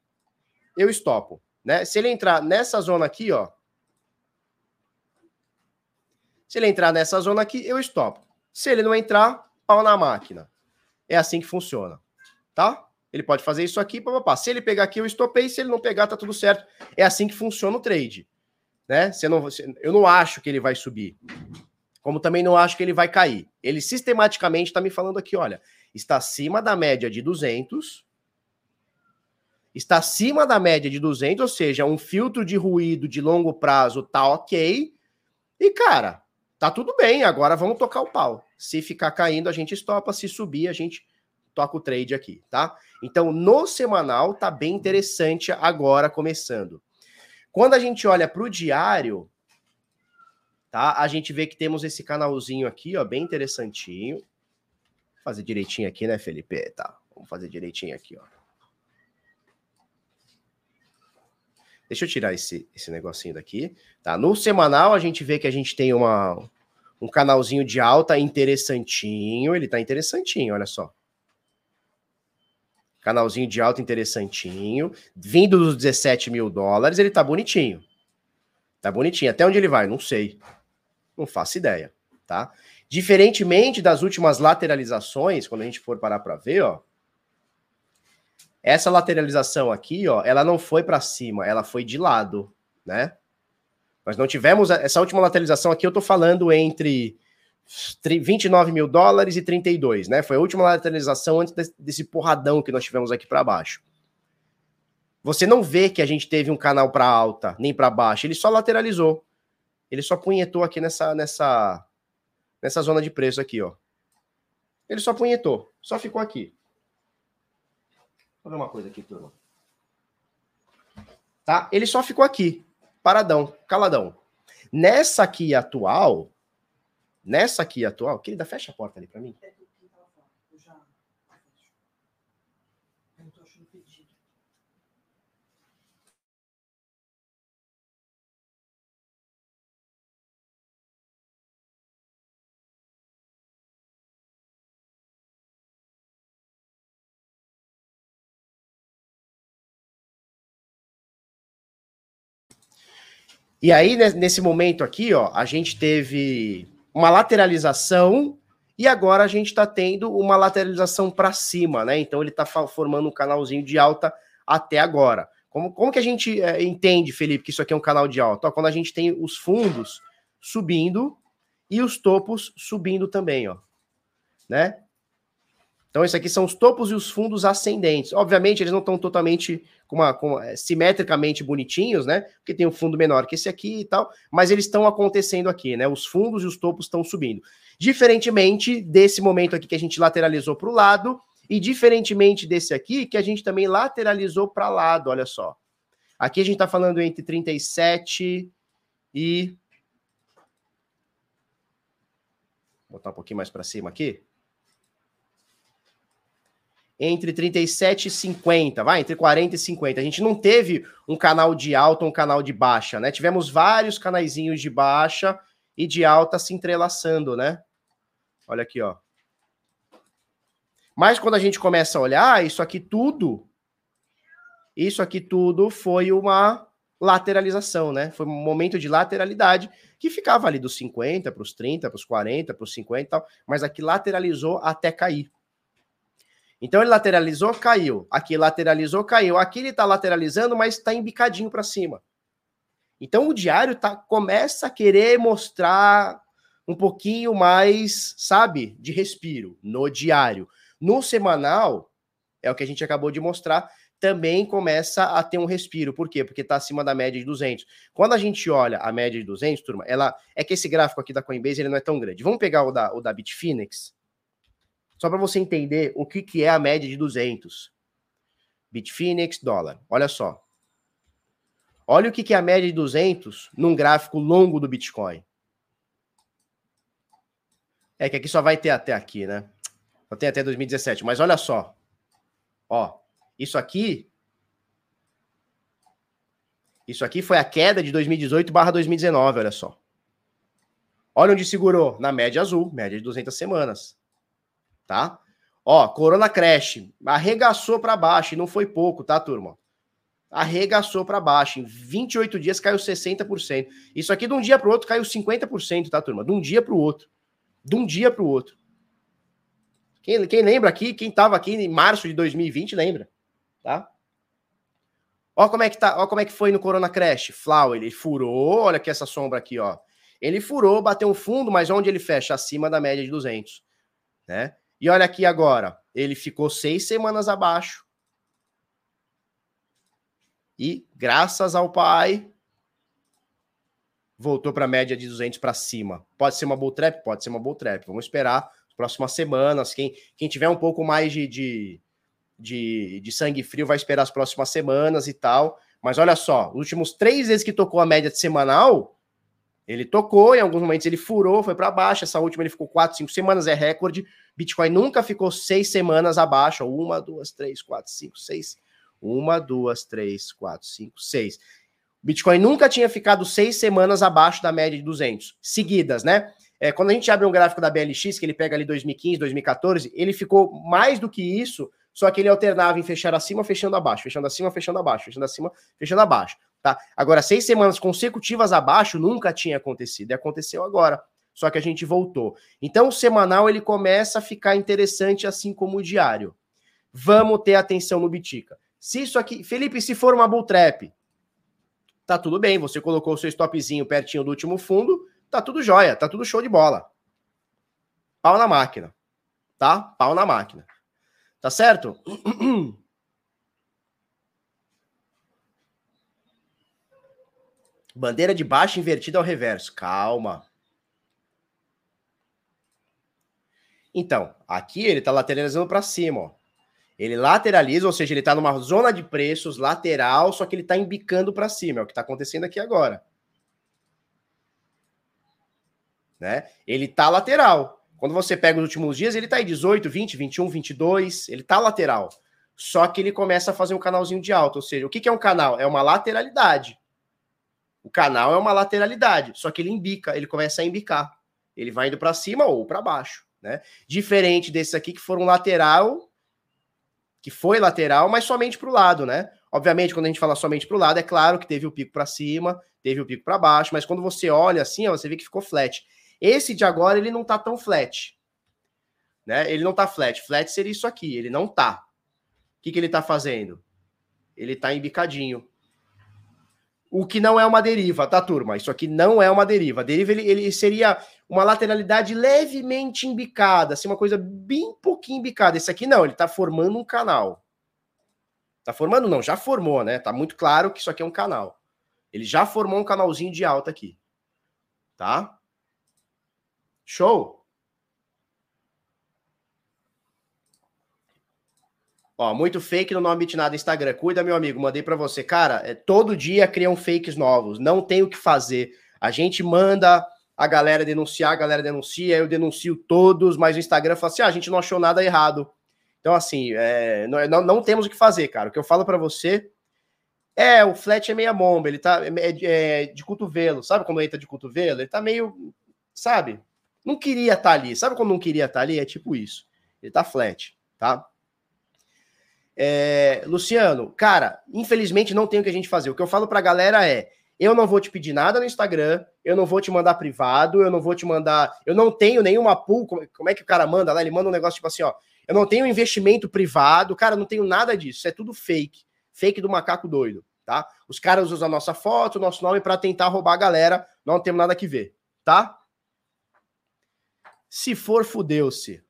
eu estopo, né? Se ele entrar nessa zona aqui, ó. Se ele entrar nessa zona aqui, eu estopo. Se ele não entrar, pau na máquina. É assim que funciona, tá? Ele pode fazer isso aqui, papapá. Se ele pegar aqui, eu estopei. Se ele não pegar, tá tudo certo. É assim que funciona o trade. Né? Você não, eu não acho que ele vai subir. Como também não acho que ele vai cair. Ele sistematicamente está me falando aqui, olha, está acima da média de 200. Está acima da média de 200, ou seja, um filtro de ruído de longo prazo tá ok. E, cara, tá tudo bem. Agora vamos tocar o pau. Se ficar caindo, a gente estopa. Se subir, a gente toca o trade aqui, tá? Então, no semanal tá bem interessante agora começando. Quando a gente olha para o diário, tá? A gente vê que temos esse canalzinho aqui, ó, bem interessantinho. Vou fazer direitinho aqui, né, Felipe? Tá, vamos fazer direitinho aqui, ó. Deixa eu tirar esse, esse negocinho daqui. Tá, no semanal a gente vê que a gente tem uma, um canalzinho de alta interessantinho. Ele tá interessantinho, olha só. Canalzinho de alta interessantinho. Vindo dos 17 mil dólares, ele tá bonitinho. Tá bonitinho. Até onde ele vai? Não sei. Não faço ideia, tá? Diferentemente das últimas lateralizações, quando a gente for parar para ver, ó, essa lateralização aqui, ó, ela não foi para cima, ela foi de lado, né? Nós não tivemos essa última lateralização aqui, eu tô falando entre 29 mil dólares e 32, né? Foi a última lateralização antes desse porradão que nós tivemos aqui para baixo. Você não vê que a gente teve um canal para alta nem para baixo, ele só lateralizou. Ele só punhetou aqui nessa, nessa, nessa zona de preço aqui, ó. Ele só punhetou, só ficou aqui. Vou ver uma coisa aqui, turma. Tá? Ele só ficou aqui, paradão, caladão. Nessa aqui atual, nessa aqui atual, querida, fecha a porta ali para mim. E aí, nesse momento aqui, ó, a gente teve uma lateralização e agora a gente está tendo uma lateralização para cima, né? Então ele está formando um canalzinho de alta até agora. Como, como que a gente é, entende, Felipe, que isso aqui é um canal de alta? Ó, quando a gente tem os fundos subindo e os topos subindo também, ó. Né? Então, isso aqui são os topos e os fundos ascendentes. Obviamente, eles não estão totalmente com uma, com, é, simetricamente bonitinhos, né? Porque tem um fundo menor que esse aqui e tal, mas eles estão acontecendo aqui, né? Os fundos e os topos estão subindo. Diferentemente desse momento aqui que a gente lateralizou para o lado, e diferentemente desse aqui, que a gente também lateralizou para lado, olha só. Aqui a gente está falando entre 37 e. Vou botar um pouquinho mais para cima aqui entre 37 e 50, vai, entre 40 e 50. A gente não teve um canal de alta, um canal de baixa, né? Tivemos vários canaizinhos de baixa e de alta se entrelaçando, né? Olha aqui, ó. Mas quando a gente começa a olhar, isso aqui tudo, isso aqui tudo foi uma lateralização, né? Foi um momento de lateralidade que ficava ali dos 50 para os 30, para os 40, para os 50 e tal, mas aqui lateralizou até cair. Então ele lateralizou, caiu. Aqui lateralizou, caiu. Aqui ele está lateralizando, mas está embicadinho para cima. Então o diário tá, começa a querer mostrar um pouquinho mais, sabe, de respiro no diário. No semanal, é o que a gente acabou de mostrar, também começa a ter um respiro. Por quê? Porque está acima da média de 200. Quando a gente olha a média de 200, turma, ela é que esse gráfico aqui da Coinbase ele não é tão grande. Vamos pegar o da, o da Bitfinex. Só para você entender o que, que é a média de 200. Bitfinex, dólar. Olha só. Olha o que, que é a média de 200 num gráfico longo do Bitcoin. É que aqui só vai ter até aqui, né? Só tem até 2017. Mas olha só. Ó, isso aqui. Isso aqui foi a queda de 2018 barra 2019, olha só. Olha onde segurou. Na média azul, média de 200 semanas tá? Ó, Corona Crash arregaçou para baixo e não foi pouco, tá, turma? Arregaçou para baixo. Em 28 dias caiu 60%. Isso aqui de um dia para o outro caiu 50%, tá, turma? De um dia para o outro. De um dia para o outro. Quem, quem lembra aqui, quem estava aqui em março de 2020, lembra, tá? Ó como é que tá, ó como é que foi no Corona Crash. Flau, ele furou, olha aqui essa sombra aqui, ó. Ele furou, bateu um fundo, mas onde ele fecha? Acima da média de 200, né? E olha aqui agora, ele ficou seis semanas abaixo. E, graças ao pai, voltou para a média de 200 para cima. Pode ser uma bull trap? Pode ser uma bull trap. Vamos esperar as próximas semanas. Quem, quem tiver um pouco mais de, de, de, de sangue frio vai esperar as próximas semanas e tal. Mas olha só, os últimos três vezes que tocou a média de semanal, ele tocou, em alguns momentos ele furou, foi para baixo. Essa última ele ficou quatro, cinco semanas, é recorde. Bitcoin nunca ficou seis semanas abaixo. Uma, duas, três, quatro, cinco, seis. Uma, duas, três, quatro, cinco, seis. Bitcoin nunca tinha ficado seis semanas abaixo da média de 200, seguidas, né? É, quando a gente abre um gráfico da BLX, que ele pega ali 2015, 2014, ele ficou mais do que isso, só que ele alternava em fechar acima, fechando abaixo, fechando acima, fechando abaixo, fechando acima, fechando abaixo, tá? Agora, seis semanas consecutivas abaixo nunca tinha acontecido, e aconteceu agora, só que a gente voltou. Então, o semanal ele começa a ficar interessante, assim como o diário. Vamos ter atenção no Bitica. Se isso aqui, Felipe, se for uma bull trap, tá tudo bem, você colocou o seu stopzinho pertinho do último fundo, tá tudo jóia, tá tudo show de bola. Pau na máquina, tá? Pau na máquina. Tá certo? Bandeira de baixo invertida ao reverso. Calma. Então, aqui ele tá lateralizando para cima, ó. Ele lateraliza, ou seja, ele está numa zona de preços lateral, só que ele está embicando para cima, é o que está acontecendo aqui agora. Né? Ele está lateral. Quando você pega os últimos dias, ele está em 18, 20, 21, 22, ele está lateral. Só que ele começa a fazer um canalzinho de alta, ou seja, o que, que é um canal? É uma lateralidade. O canal é uma lateralidade, só que ele embica, ele começa a embicar. Ele vai indo para cima ou para baixo, né? Diferente desses aqui que foram lateral que foi lateral, mas somente para o lado, né? Obviamente, quando a gente fala somente para o lado, é claro que teve o pico para cima, teve o pico para baixo, mas quando você olha assim, ó, você vê que ficou flat. Esse de agora, ele não tá tão flat. Né? Ele não tá flat. Flat seria isso aqui, ele não tá. O que, que ele tá fazendo? Ele tá embicadinho. O que não é uma deriva, tá, turma? Isso aqui não é uma deriva. A deriva ele, ele seria uma lateralidade levemente embicada, assim, uma coisa bem pouquinho embicada. Esse aqui não, ele tá formando um canal. Tá formando? Não, já formou, né? Tá muito claro que isso aqui é um canal. Ele já formou um canalzinho de alta aqui. Tá? Show? Ó, muito fake no nome de nada Instagram. Cuida, meu amigo, mandei para você. Cara, é, todo dia criam fakes novos. Não tem o que fazer. A gente manda a galera denunciar, a galera denuncia, eu denuncio todos, mas o Instagram fala assim: ah, a gente não achou nada errado. Então, assim, é, não, não, temos o que fazer, cara. O que eu falo para você é: o flat é meia bomba, ele tá é, é, de cotovelo. Sabe quando entra de cotovelo? Ele tá meio. Sabe? Não queria estar tá ali. Sabe quando não queria estar tá ali? É tipo isso. Ele tá flat, tá? É, Luciano, cara, infelizmente não tem o que a gente fazer. O que eu falo pra galera é: eu não vou te pedir nada no Instagram, eu não vou te mandar privado, eu não vou te mandar. Eu não tenho nenhuma pool. Como é que o cara manda lá? Ele manda um negócio tipo assim: ó, eu não tenho investimento privado, cara, não tenho nada disso. Isso é tudo fake. Fake do macaco doido, tá? Os caras usam a nossa foto, nosso nome para tentar roubar a galera, não temos nada que ver, tá? Se for, fudeu-se.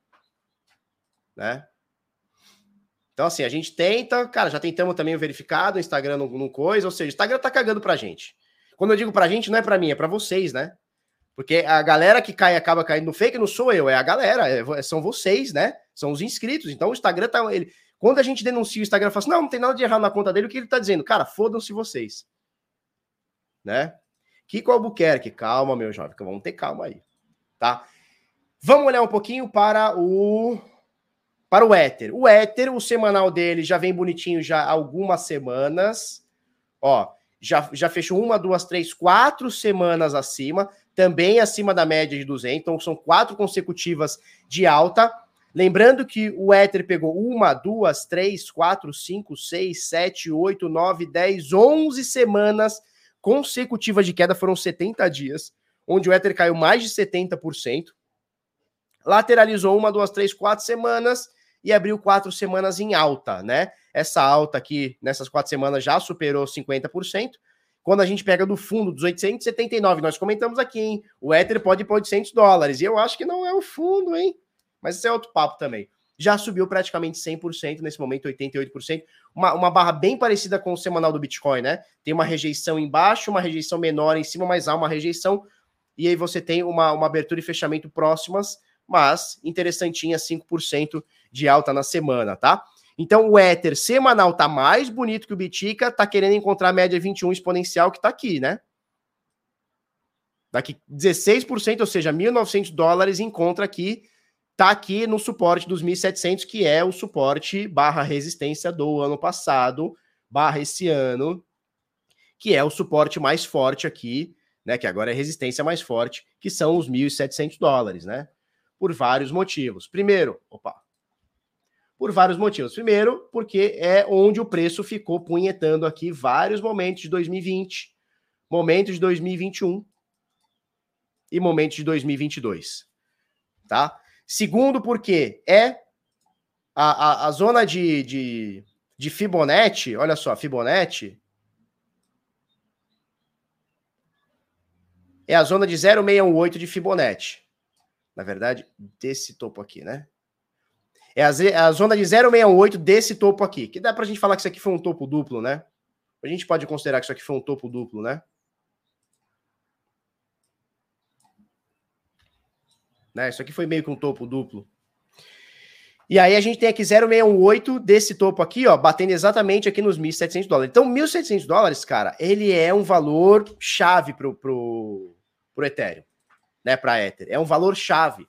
Né? Então, assim, a gente tenta, cara, já tentamos também o verificado, o Instagram não, coisa, ou seja, o Instagram tá cagando pra gente. Quando eu digo pra gente, não é pra mim, é pra vocês, né? Porque a galera que cai acaba caindo no fake não sou eu, é a galera, é, são vocês, né? São os inscritos. Então o Instagram tá. Ele, quando a gente denuncia o Instagram, fala assim: não, não tem nada de errado na conta dele, o que ele tá dizendo? Cara, fodam-se vocês. Né? Kiko Albuquerque, calma, meu jovem, vamos ter calma aí. Tá? Vamos olhar um pouquinho para o para o Éter. O Éter, o semanal dele já vem bonitinho já há algumas semanas. Ó, já, já fechou uma, duas, três, quatro semanas acima, também acima da média de 200. Então são quatro consecutivas de alta. Lembrando que o Ether pegou uma, duas, três, quatro, cinco, seis, sete, oito, nove, dez, onze semanas consecutivas de queda, foram 70 dias, onde o Ether caiu mais de 70%. Lateralizou uma, duas, três, quatro semanas e abriu quatro semanas em alta, né? Essa alta aqui, nessas quatro semanas, já superou 50%. Quando a gente pega do fundo dos 879, nós comentamos aqui, hein? O Ether pode ir para 800 dólares. E eu acho que não é o fundo, hein? Mas esse é outro papo também. Já subiu praticamente 100%, nesse momento 88%. Uma, uma barra bem parecida com o semanal do Bitcoin, né? Tem uma rejeição embaixo, uma rejeição menor em cima, mas há uma rejeição. E aí você tem uma, uma abertura e fechamento próximas, mas interessantinha, 5% de alta na semana, tá? Então o Ether semanal tá mais bonito que o Bitica, tá querendo encontrar a média 21 exponencial que tá aqui, né? Daqui 16%, ou seja, 1.900 dólares, encontra aqui, tá aqui no suporte dos 1.700, que é o suporte barra resistência do ano passado, barra esse ano, que é o suporte mais forte aqui, né? Que agora é resistência mais forte, que são os 1.700 dólares, né? Por vários motivos. Primeiro, opa, por vários motivos. Primeiro, porque é onde o preço ficou punhetando aqui vários momentos de 2020, momentos de 2021 e momentos de 2022, tá? Segundo, porque é a, a, a zona de, de, de Fibonacci, olha só, Fibonacci, é a zona de 0,618 de Fibonacci. Na verdade, desse topo aqui, né? É a, a zona de 0,618 desse topo aqui. Que dá pra gente falar que isso aqui foi um topo duplo, né? A gente pode considerar que isso aqui foi um topo duplo, né? Né? Isso aqui foi meio que um topo duplo. E aí a gente tem aqui 0,618 desse topo aqui, ó, batendo exatamente aqui nos 1.700 dólares. Então, 1.700 dólares, cara, ele é um valor chave pro, pro, pro Ethereum, né, para Ether. É um valor chave,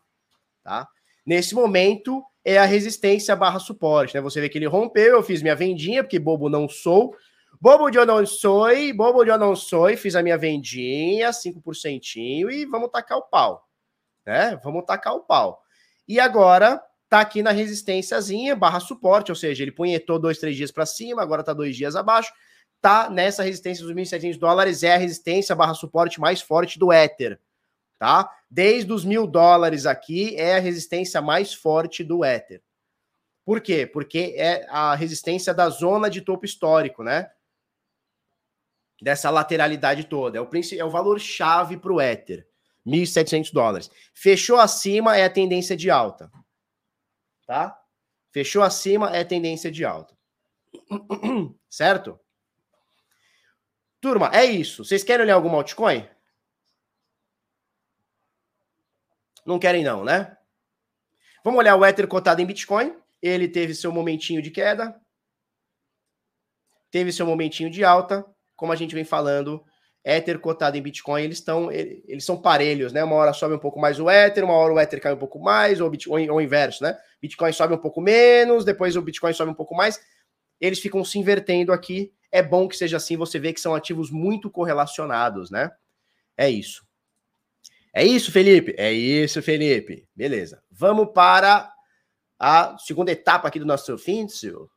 tá? Nesse momento é a resistência barra suporte, né? Você vê que ele rompeu, eu fiz minha vendinha, porque bobo não sou. Bobo de eu não sou, bobo de eu não sou, fiz a minha vendinha, 5% e vamos tacar o pau né? Vamos tacar o pau. E agora tá aqui na resistênciazinha barra suporte, ou seja, ele punhetou dois, três dias para cima, agora tá dois dias abaixo, tá nessa resistência dos 1.700 dólares, é a resistência barra suporte mais forte do Ether, tá? Desde os mil dólares aqui, é a resistência mais forte do Ether. Por quê? Porque é a resistência da zona de topo histórico, né? Dessa lateralidade toda. É o, é o valor chave para o Ether. 1.700 dólares. Fechou acima é a tendência de alta. Tá? Fechou acima é a tendência de alta. certo? Turma, é isso. Vocês querem olhar alguma altcoin? Não querem não, né? Vamos olhar o Ether cotado em Bitcoin. Ele teve seu momentinho de queda. Teve seu momentinho de alta. Como a gente vem falando, Ether cotado em Bitcoin, eles estão, eles são parelhos, né? Uma hora sobe um pouco mais o Ether, uma hora o Ether cai um pouco mais, ou, Bitcoin, ou o inverso, né? Bitcoin sobe um pouco menos, depois o Bitcoin sobe um pouco mais. Eles ficam se invertendo aqui. É bom que seja assim, você vê que são ativos muito correlacionados, né? É isso. É isso, Felipe? É isso, Felipe. Beleza. Vamos para a segunda etapa aqui do nosso fíncio.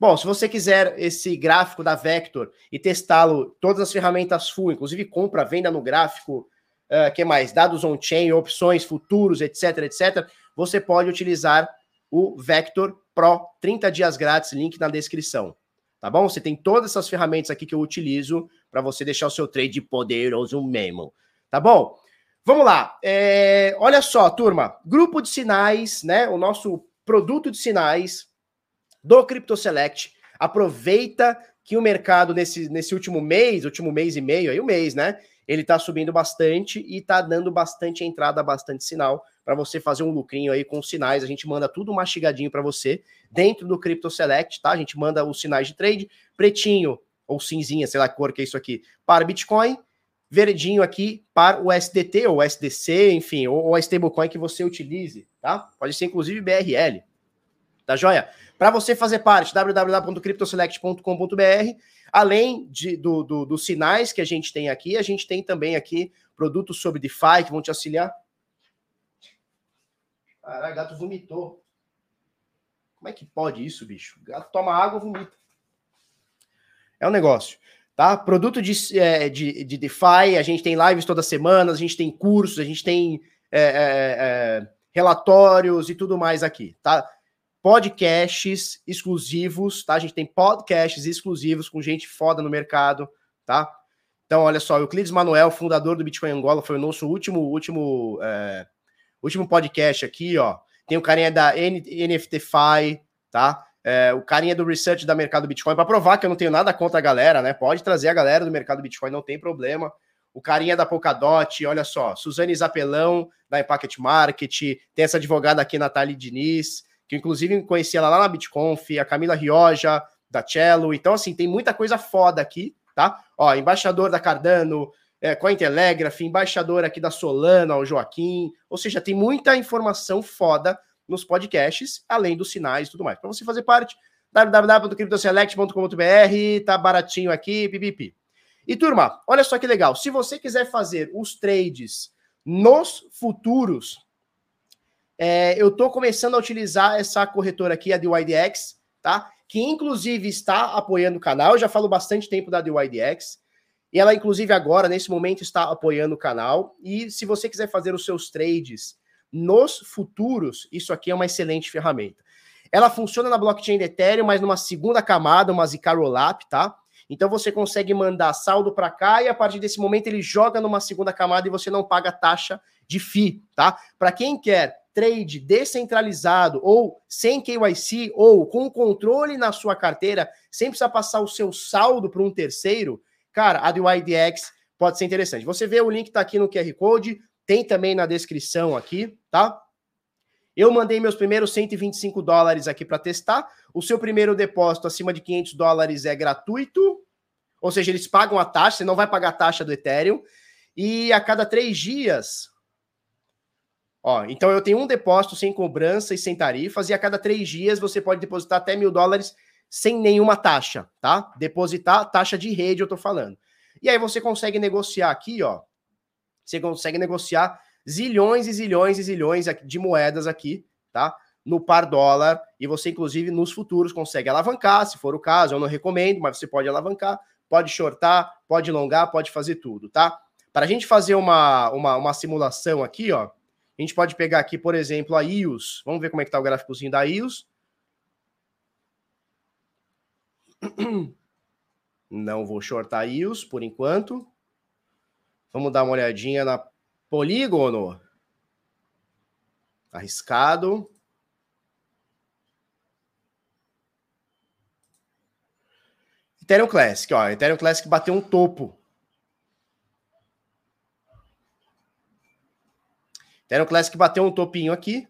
Bom, se você quiser esse gráfico da Vector e testá-lo, todas as ferramentas full, inclusive compra, venda no gráfico, uh, que mais? Dados on-chain, opções, futuros, etc, etc, você pode utilizar o Vector Pro 30 dias grátis, link na descrição. Tá bom? Você tem todas essas ferramentas aqui que eu utilizo para você deixar o seu trade poderoso mesmo. Tá bom? Vamos lá. É, olha só, turma. Grupo de sinais, né? O nosso produto de sinais do Crypto Select. Aproveita que o mercado nesse, nesse último mês, último mês e meio, aí o mês, né? Ele tá subindo bastante e tá dando bastante entrada, bastante sinal para você fazer um lucrinho aí com os sinais. A gente manda tudo mastigadinho para você dentro do Crypto Select, tá? A gente manda os sinais de trade, pretinho ou cinzinha, sei lá que cor que é isso aqui, para Bitcoin, verdinho aqui para o SDT ou SDC, enfim, ou, ou a stablecoin que você utilize, tá? Pode ser inclusive BRL. Tá joia? Para você fazer parte, www.cryptoselect.com.br. Além de, do, do, dos sinais que a gente tem aqui, a gente tem também aqui produtos sobre DeFi que vão te auxiliar. Caralho, gato vomitou. Como é que pode isso, bicho? gato toma água, vomita. É um negócio, tá? Produto de, é, de, de DeFi, a gente tem lives toda semana, a gente tem cursos, a gente tem é, é, é relatórios e tudo mais aqui, tá? podcasts exclusivos, tá? A gente tem podcasts exclusivos com gente foda no mercado, tá? Então, olha só, Euclides Manuel, fundador do Bitcoin Angola, foi o nosso último, último, é, último podcast aqui, ó. Tem o carinha da N NFTFi, tá? É, o carinha do research da mercado Bitcoin, para provar que eu não tenho nada contra a galera, né? Pode trazer a galera do mercado Bitcoin, não tem problema. O carinha da Polkadot, olha só, Suzane Zapelão, da Impact Market, tem essa advogada aqui, Natália Diniz, que inclusive conheci ela lá na BitConf, a Camila Rioja, da Cello. Então, assim, tem muita coisa foda aqui, tá? Ó, embaixador da Cardano, é, Cointelegraph, embaixador aqui da Solana, o Joaquim. Ou seja, tem muita informação foda nos podcasts, além dos sinais e tudo mais. Para você fazer parte, www.cryptoselect.com.br, tá baratinho aqui, pipipi. E turma, olha só que legal. Se você quiser fazer os trades nos futuros, é, eu estou começando a utilizar essa corretora aqui, a DYDX, tá? Que inclusive está apoiando o canal. Eu já falo bastante tempo da DYDX. E ela, inclusive, agora, nesse momento, está apoiando o canal. E se você quiser fazer os seus trades nos futuros, isso aqui é uma excelente ferramenta. Ela funciona na blockchain do Ethereum, mas numa segunda camada, uma Zika Rollup, tá? Então você consegue mandar saldo para cá e a partir desse momento ele joga numa segunda camada e você não paga taxa de FII, tá? Para quem quer trade descentralizado ou sem KYC ou com controle na sua carteira, sem precisar passar o seu saldo para um terceiro, cara, a do IDX pode ser interessante. Você vê o link tá aqui no QR Code, tem também na descrição aqui, tá? Eu mandei meus primeiros 125 dólares aqui para testar. O seu primeiro depósito acima de 500 dólares é gratuito, ou seja, eles pagam a taxa, você não vai pagar a taxa do Ethereum. E a cada três dias, ó, então eu tenho um depósito sem cobrança e sem tarifas, e a cada três dias você pode depositar até mil dólares sem nenhuma taxa, tá? Depositar taxa de rede, eu tô falando. E aí você consegue negociar aqui, ó. Você consegue negociar zilhões e zilhões e zilhões de moedas aqui, tá? No par dólar, e você, inclusive, nos futuros consegue alavancar, se for o caso, eu não recomendo, mas você pode alavancar, pode shortar, pode longar, pode fazer tudo, tá? Para a gente fazer uma, uma, uma simulação aqui, ó, a gente pode pegar aqui, por exemplo, a IOS. Vamos ver como é que tá o gráficozinho da IOS. Não vou shortar IOS por enquanto. Vamos dar uma olhadinha na Polígono. Arriscado. Ethereum Classic, ó. Ethereum Classic bateu um topo. Ethereum Classic bateu um topinho aqui,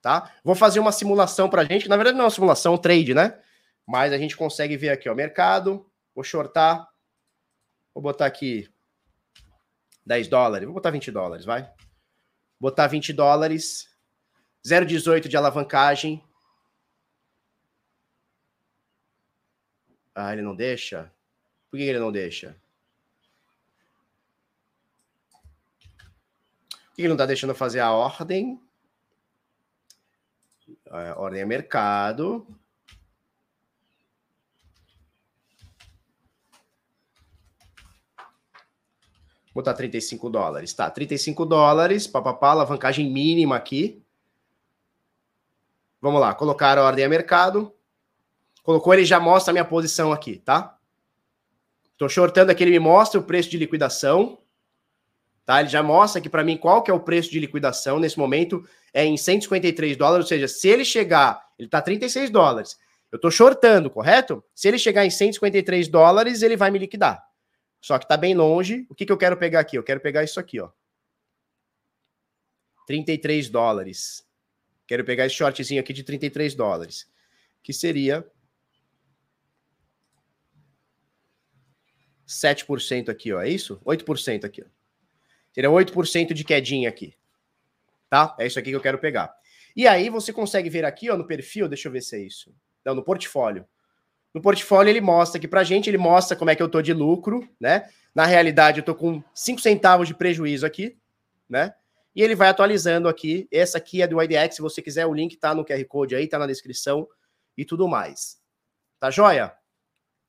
tá? Vou fazer uma simulação pra gente, na verdade não é uma simulação, é um trade, né? Mas a gente consegue ver aqui, ó, mercado, vou shortar, vou botar aqui 10 dólares, vou botar 20 dólares, vai. Botar 20 dólares, 0,18 de alavancagem. Ah, ele não deixa? Por que ele não deixa? Por que ele não está deixando fazer a ordem? A ordem é mercado. Botar 35 dólares. Tá, 35 dólares, papapá, alavancagem mínima aqui. Vamos lá, colocar a ordem a mercado. Colocou, ele já mostra a minha posição aqui, tá? Tô shortando aqui, ele me mostra o preço de liquidação. Tá? Ele já mostra aqui para mim qual que é o preço de liquidação nesse momento. É em 153 dólares, ou seja, se ele chegar, ele tá 36 dólares. Eu tô shortando, correto? Se ele chegar em 153 dólares, ele vai me liquidar. Só que está bem longe. O que, que eu quero pegar aqui? Eu quero pegar isso aqui, ó. 33 dólares. Quero pegar esse shortzinho aqui de 33 dólares. Que seria 7% aqui, ó. É isso? 8% aqui, ó. Seria 8% de quedinha aqui. Tá? É isso aqui que eu quero pegar. E aí você consegue ver aqui, ó, no perfil, deixa eu ver se é isso. Não, no portfólio. No portfólio ele mostra aqui pra gente, ele mostra como é que eu tô de lucro, né? Na realidade eu tô com 5 centavos de prejuízo aqui, né? E ele vai atualizando aqui. Essa aqui é do IDX, se você quiser o link tá no QR Code aí, tá na descrição e tudo mais. Tá joia?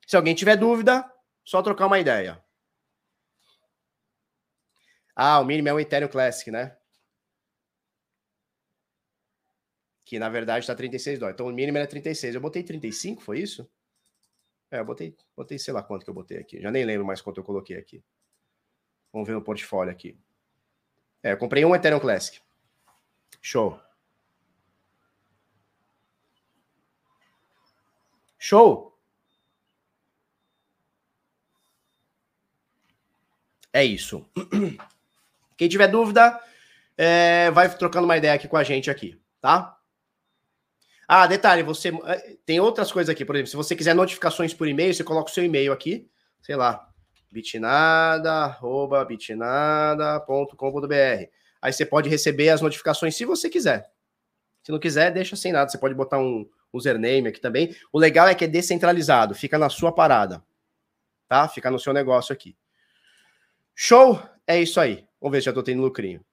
Se alguém tiver dúvida, só trocar uma ideia. Ah, o mínimo é o Ethereum Classic, né? Que na verdade tá 36 dólares. Então o mínimo era 36. Eu botei 35, foi isso? É, eu botei, botei sei lá quanto que eu botei aqui. Já nem lembro mais quanto eu coloquei aqui. Vamos ver no portfólio aqui. É, eu comprei um Ethereum Classic. Show. Show. É isso. Quem tiver dúvida, é, vai trocando uma ideia aqui com a gente aqui, tá? Ah, detalhe, você eh, tem outras coisas aqui, por exemplo, se você quiser notificações por e-mail, você coloca o seu e-mail aqui, sei lá, bitnada@bitnada.com.br. Aí você pode receber as notificações se você quiser. Se não quiser, deixa sem nada. Você pode botar um username aqui também. O legal é que é descentralizado, fica na sua parada. Tá? Fica no seu negócio aqui. Show? É isso aí. Vamos ver se já tô tendo lucrinho.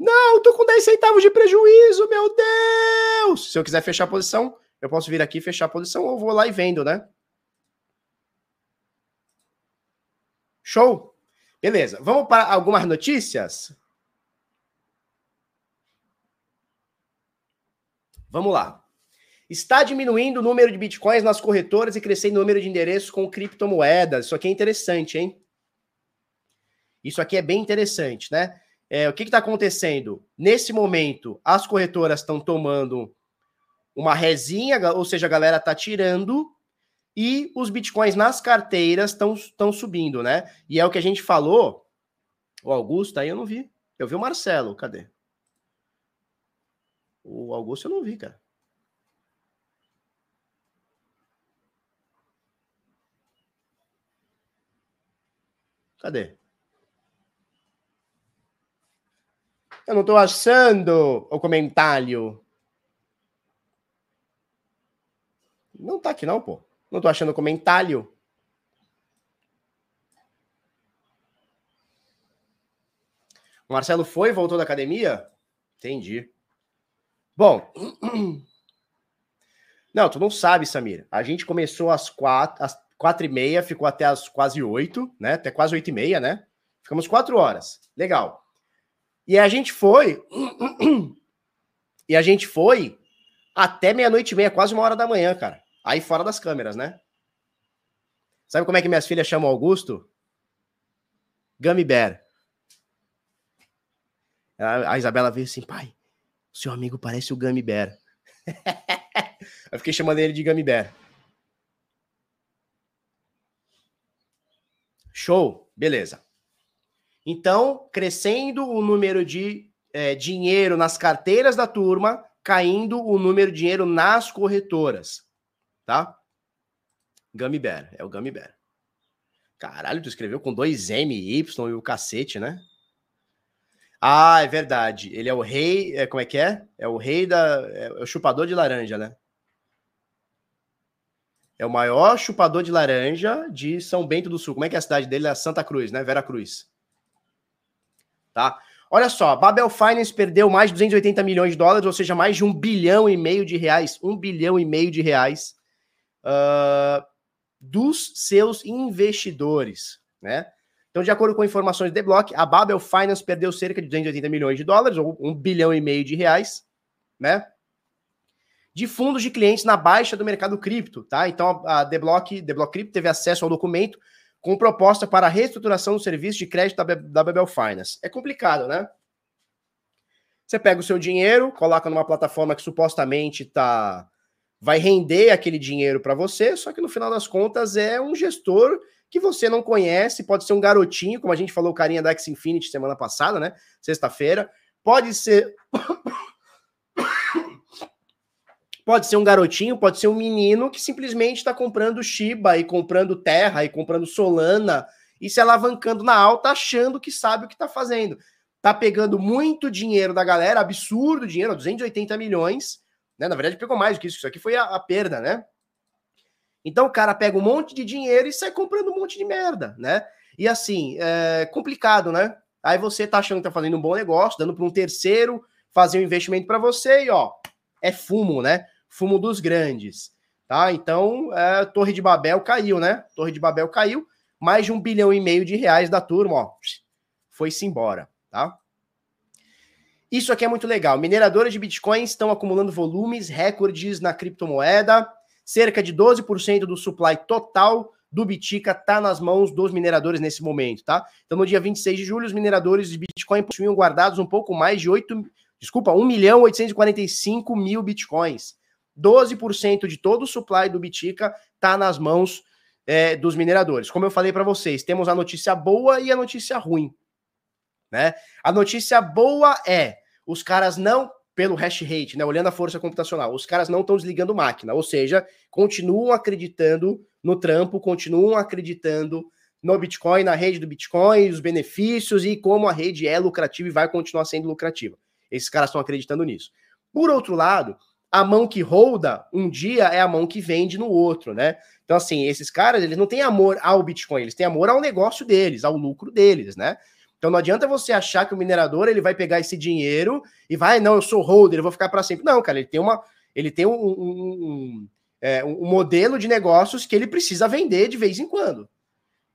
Não, tô com 10 centavos de prejuízo, meu Deus! Se eu quiser fechar a posição, eu posso vir aqui fechar a posição ou vou lá e vendo, né? Show? Beleza. Vamos para algumas notícias? Vamos lá. Está diminuindo o número de bitcoins nas corretoras e crescendo o número de endereços com criptomoedas. Isso aqui é interessante, hein? Isso aqui é bem interessante, né? É, o que está acontecendo? Nesse momento, as corretoras estão tomando uma resinha, ou seja, a galera está tirando e os bitcoins nas carteiras estão subindo, né? E é o que a gente falou. O Augusto aí eu não vi. Eu vi o Marcelo, cadê? O Augusto eu não vi, cara. Cadê? Eu não tô achando o comentário. Não tá aqui não, pô. Não tô achando comentário. O Marcelo foi, voltou da academia? Entendi. Bom. Não, tu não sabe, Samir. A gente começou às quatro, às quatro e meia, ficou até às quase oito, né? Até quase oito e meia, né? Ficamos quatro horas. Legal. E a gente foi. E a gente foi até meia-noite e meia, quase uma hora da manhã, cara. Aí fora das câmeras, né? Sabe como é que minhas filhas chamam Augusto? Gummy Bear. A Isabela veio assim, pai, seu amigo parece o Gummy Bear. Eu fiquei chamando ele de Gummy Bear. Show, beleza. Então, crescendo o número de é, dinheiro nas carteiras da turma, caindo o número de dinheiro nas corretoras tá? Gummy Bear, é o Gummy Bear. Caralho, tu escreveu com dois M, Y e o cacete, né? Ah, é verdade. Ele é o rei. É, como é que é? É o rei da. É o chupador de laranja, né? É o maior chupador de laranja de São Bento do Sul. Como é que é a cidade dele? É Santa Cruz, né? Vera Cruz. Tá? Olha só, Babel Finance perdeu mais de 280 milhões de dólares, ou seja, mais de um bilhão e meio de reais. Um bilhão e meio de reais uh, dos seus investidores, né? Então, de acordo com informações de Block, a Babel Finance perdeu cerca de 280 milhões de dólares, ou um bilhão e meio de reais, né? De fundos de clientes na baixa do mercado cripto, tá? Então, a The Block, The Block Crypto teve acesso ao documento com proposta para a reestruturação do serviço de crédito da, Babel Finance. É complicado, né? Você pega o seu dinheiro, coloca numa plataforma que supostamente está vai render aquele dinheiro para você, só que no final das contas é um gestor que você não conhece, pode ser um garotinho, como a gente falou o carinha da X Infinity semana passada, né? Sexta-feira. Pode ser Pode ser um garotinho, pode ser um menino que simplesmente está comprando Shiba e comprando Terra e comprando Solana e se alavancando na alta achando que sabe o que está fazendo. Tá pegando muito dinheiro da galera, absurdo dinheiro, 280 milhões, né? Na verdade, pegou mais do que isso. Isso aqui foi a, a perda, né? Então o cara pega um monte de dinheiro e sai comprando um monte de merda, né? E assim, é complicado, né? Aí você tá achando que tá fazendo um bom negócio, dando para um terceiro fazer um investimento para você e ó, é fumo, né? Fumo dos grandes, tá? Então, é, Torre de Babel caiu, né? Torre de Babel caiu, mais de um bilhão e meio de reais da turma, ó, foi-se embora, tá? Isso aqui é muito legal. Mineradoras de Bitcoin estão acumulando volumes recordes na criptomoeda. Cerca de 12% do supply total do Bitica está nas mãos dos mineradores nesse momento, tá? Então, no dia 26 de julho, os mineradores de Bitcoin possuíam guardados um pouco mais de 8, desculpa, 1 milhão 845 mil Bitcoins. 12% de todo o supply do Bitica está nas mãos é, dos mineradores. Como eu falei para vocês, temos a notícia boa e a notícia ruim. Né? A notícia boa é os caras não pelo hash rate, né? Olhando a força computacional, os caras não estão desligando máquina, ou seja, continuam acreditando no trampo, continuam acreditando no Bitcoin, na rede do Bitcoin, os benefícios e como a rede é lucrativa e vai continuar sendo lucrativa. Esses caras estão acreditando nisso. Por outro lado, a mão que holda um dia é a mão que vende no outro, né? Então, assim, esses caras, eles não têm amor ao Bitcoin, eles têm amor ao negócio deles, ao lucro deles, né? Então não adianta você achar que o minerador ele vai pegar esse dinheiro e vai, não, eu sou holder, eu vou ficar para sempre. Não, cara, ele tem uma, ele tem um, um, um, é, um modelo de negócios que ele precisa vender de vez em quando.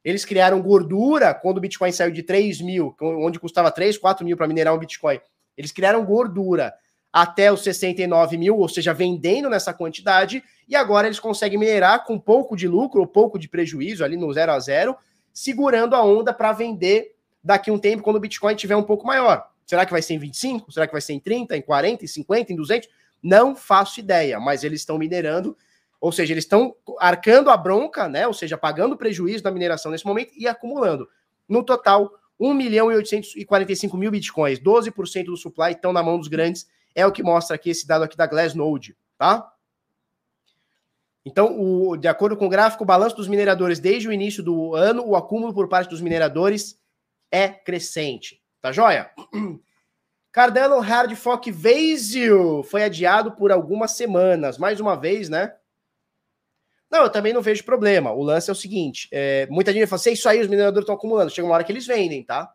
Eles criaram gordura quando o Bitcoin saiu de 3 mil, onde custava 3, 4 mil para minerar um Bitcoin. Eles criaram gordura até os 69 mil, ou seja, vendendo nessa quantidade, e agora eles conseguem minerar com pouco de lucro ou pouco de prejuízo ali no zero a zero, segurando a onda para vender daqui um tempo, quando o Bitcoin tiver um pouco maior. Será que vai ser em 25? Será que vai ser em 30, em 40, em 50, em 200? Não faço ideia, mas eles estão minerando, ou seja, eles estão arcando a bronca, né? Ou seja, pagando prejuízo da mineração nesse momento e acumulando. No total, 1 milhão e 845 mil bitcoins, 12% do supply estão na mão dos grandes, é o que mostra aqui esse dado aqui da Glassnode, tá? Então, o, de acordo com o gráfico, o balanço dos mineradores desde o início do ano, o acúmulo por parte dos mineradores é crescente. Tá joia? Cardano Hard Fork Vasil foi adiado por algumas semanas. Mais uma vez, né? Não, eu também não vejo problema. O lance é o seguinte: é, muita gente fala assim, isso aí os mineradores estão acumulando. Chega uma hora que eles vendem, tá?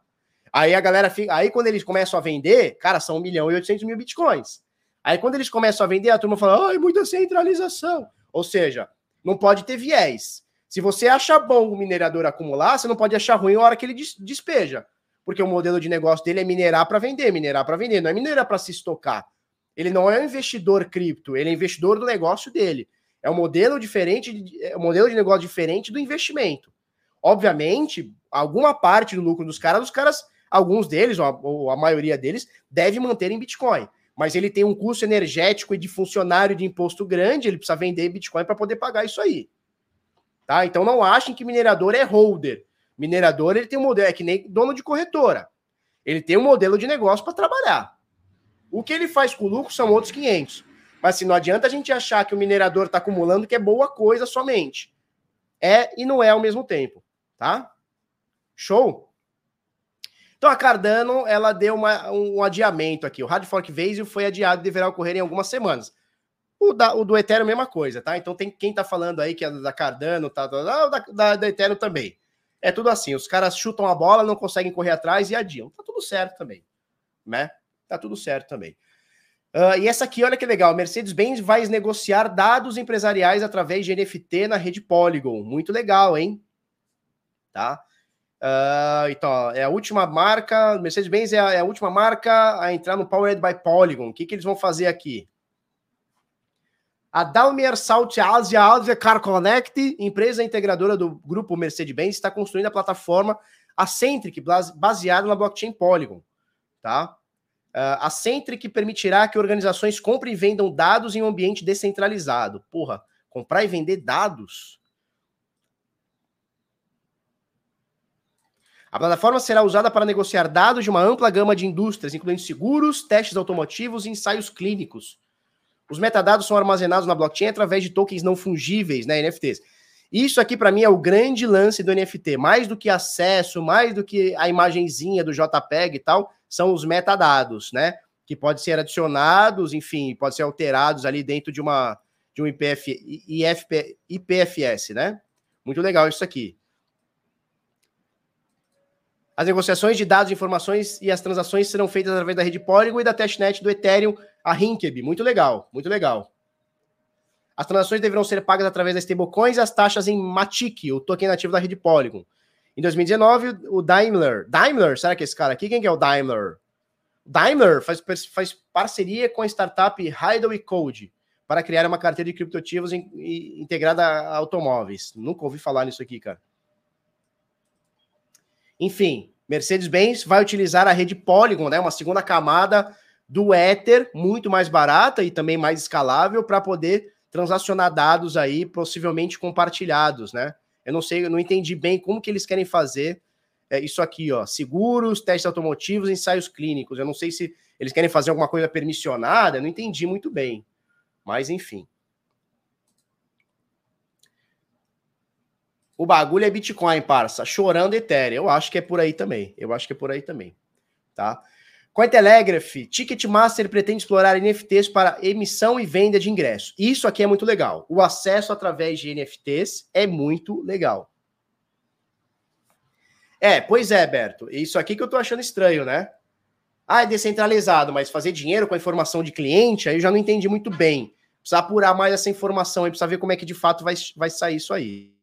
Aí a galera fica. Aí quando eles começam a vender, cara, são 1 milhão e 800 mil bitcoins. Aí quando eles começam a vender, a turma fala, ai, muita centralização. Ou seja, não pode ter viés. Se você acha bom o minerador acumular, você não pode achar ruim a hora que ele despeja. Porque o modelo de negócio dele é minerar para vender, minerar para vender, não é minerar para se estocar. Ele não é um investidor cripto, ele é investidor do negócio dele. É um modelo diferente, é um modelo de negócio diferente do investimento. Obviamente, alguma parte do lucro dos caras, os caras, alguns deles, ou a, maioria deles, deve manter em Bitcoin. Mas ele tem um custo energético e de funcionário de imposto grande, ele precisa vender Bitcoin para poder pagar isso aí. Tá? Então não achem que minerador é holder. Minerador ele tem um modelo, é que nem dono de corretora. Ele tem um modelo de negócio para trabalhar. O que ele faz com o lucro são outros 500. Mas assim, não adianta a gente achar que o minerador está acumulando que é boa coisa somente. É e não é ao mesmo tempo, tá? Show? Então a Cardano, ela deu uma, um adiamento aqui. O Hard Fork foi adiado e deverá ocorrer em algumas semanas. O, da, o do Ethereum, mesma coisa, tá? Então tem quem tá falando aí que é da Cardano, tá, tá, tá da, da, da Ethereum também. É tudo assim, os caras chutam a bola, não conseguem correr atrás e adiam. Tá tudo certo também, né? Tá tudo certo também. Uh, e essa aqui, olha que legal, Mercedes-Benz vai negociar dados empresariais através de NFT na rede Polygon. Muito legal, hein? Tá? Uh, então, é a última marca, Mercedes-Benz é, é, a última marca a entrar no Powered by Polygon. O que, que eles vão fazer aqui? A Dalmier South Asia Asia Car Connect, empresa integradora do grupo Mercedes-Benz, está construindo a plataforma Accentric, baseada na blockchain Polygon. Tá? Uh, a Centric permitirá que organizações comprem e vendam dados em um ambiente descentralizado. Porra, comprar e vender dados? A plataforma será usada para negociar dados de uma ampla gama de indústrias, incluindo seguros, testes automotivos e ensaios clínicos. Os metadados são armazenados na blockchain através de tokens não fungíveis, né, NFTs. Isso aqui para mim é o grande lance do NFT, mais do que acesso, mais do que a imagenzinha do JPEG e tal, são os metadados, né? Que podem ser adicionados, enfim, podem ser alterados ali dentro de uma de um IPF, IFP, IPFS, né? Muito legal isso aqui. As negociações de dados, informações e as transações serão feitas através da rede Polygon e da testnet do Ethereum, a Rinkeby. Muito legal, muito legal. As transações deverão ser pagas através das stablecoins e as taxas em Matic, o token nativo da rede Polygon. Em 2019, o Daimler. Daimler, será que é esse cara aqui? Quem que é o Daimler? Daimler faz, faz parceria com a startup Hidle Code para criar uma carteira de criptoativos integrada a automóveis. Nunca ouvi falar nisso aqui, cara. Enfim, Mercedes-Benz vai utilizar a rede Polygon, né, uma segunda camada do Ether, muito mais barata e também mais escalável para poder transacionar dados aí, possivelmente compartilhados, né? Eu não sei, eu não entendi bem como que eles querem fazer é, isso aqui, ó, seguros, testes automotivos, ensaios clínicos. Eu não sei se eles querem fazer alguma coisa permissionada, eu não entendi muito bem. Mas enfim. O bagulho é Bitcoin, parça. Chorando Ethereum. Eu acho que é por aí também. Eu acho que é por aí também. Tá? Cointelegraph, Ticketmaster pretende explorar NFTs para emissão e venda de ingressos. Isso aqui é muito legal. O acesso através de NFTs é muito legal. É, pois é, Berto. Isso aqui que eu tô achando estranho, né? Ah, é descentralizado, mas fazer dinheiro com a informação de cliente, aí eu já não entendi muito bem. Precisa apurar mais essa informação aí, precisa ver como é que de fato vai, vai sair isso aí.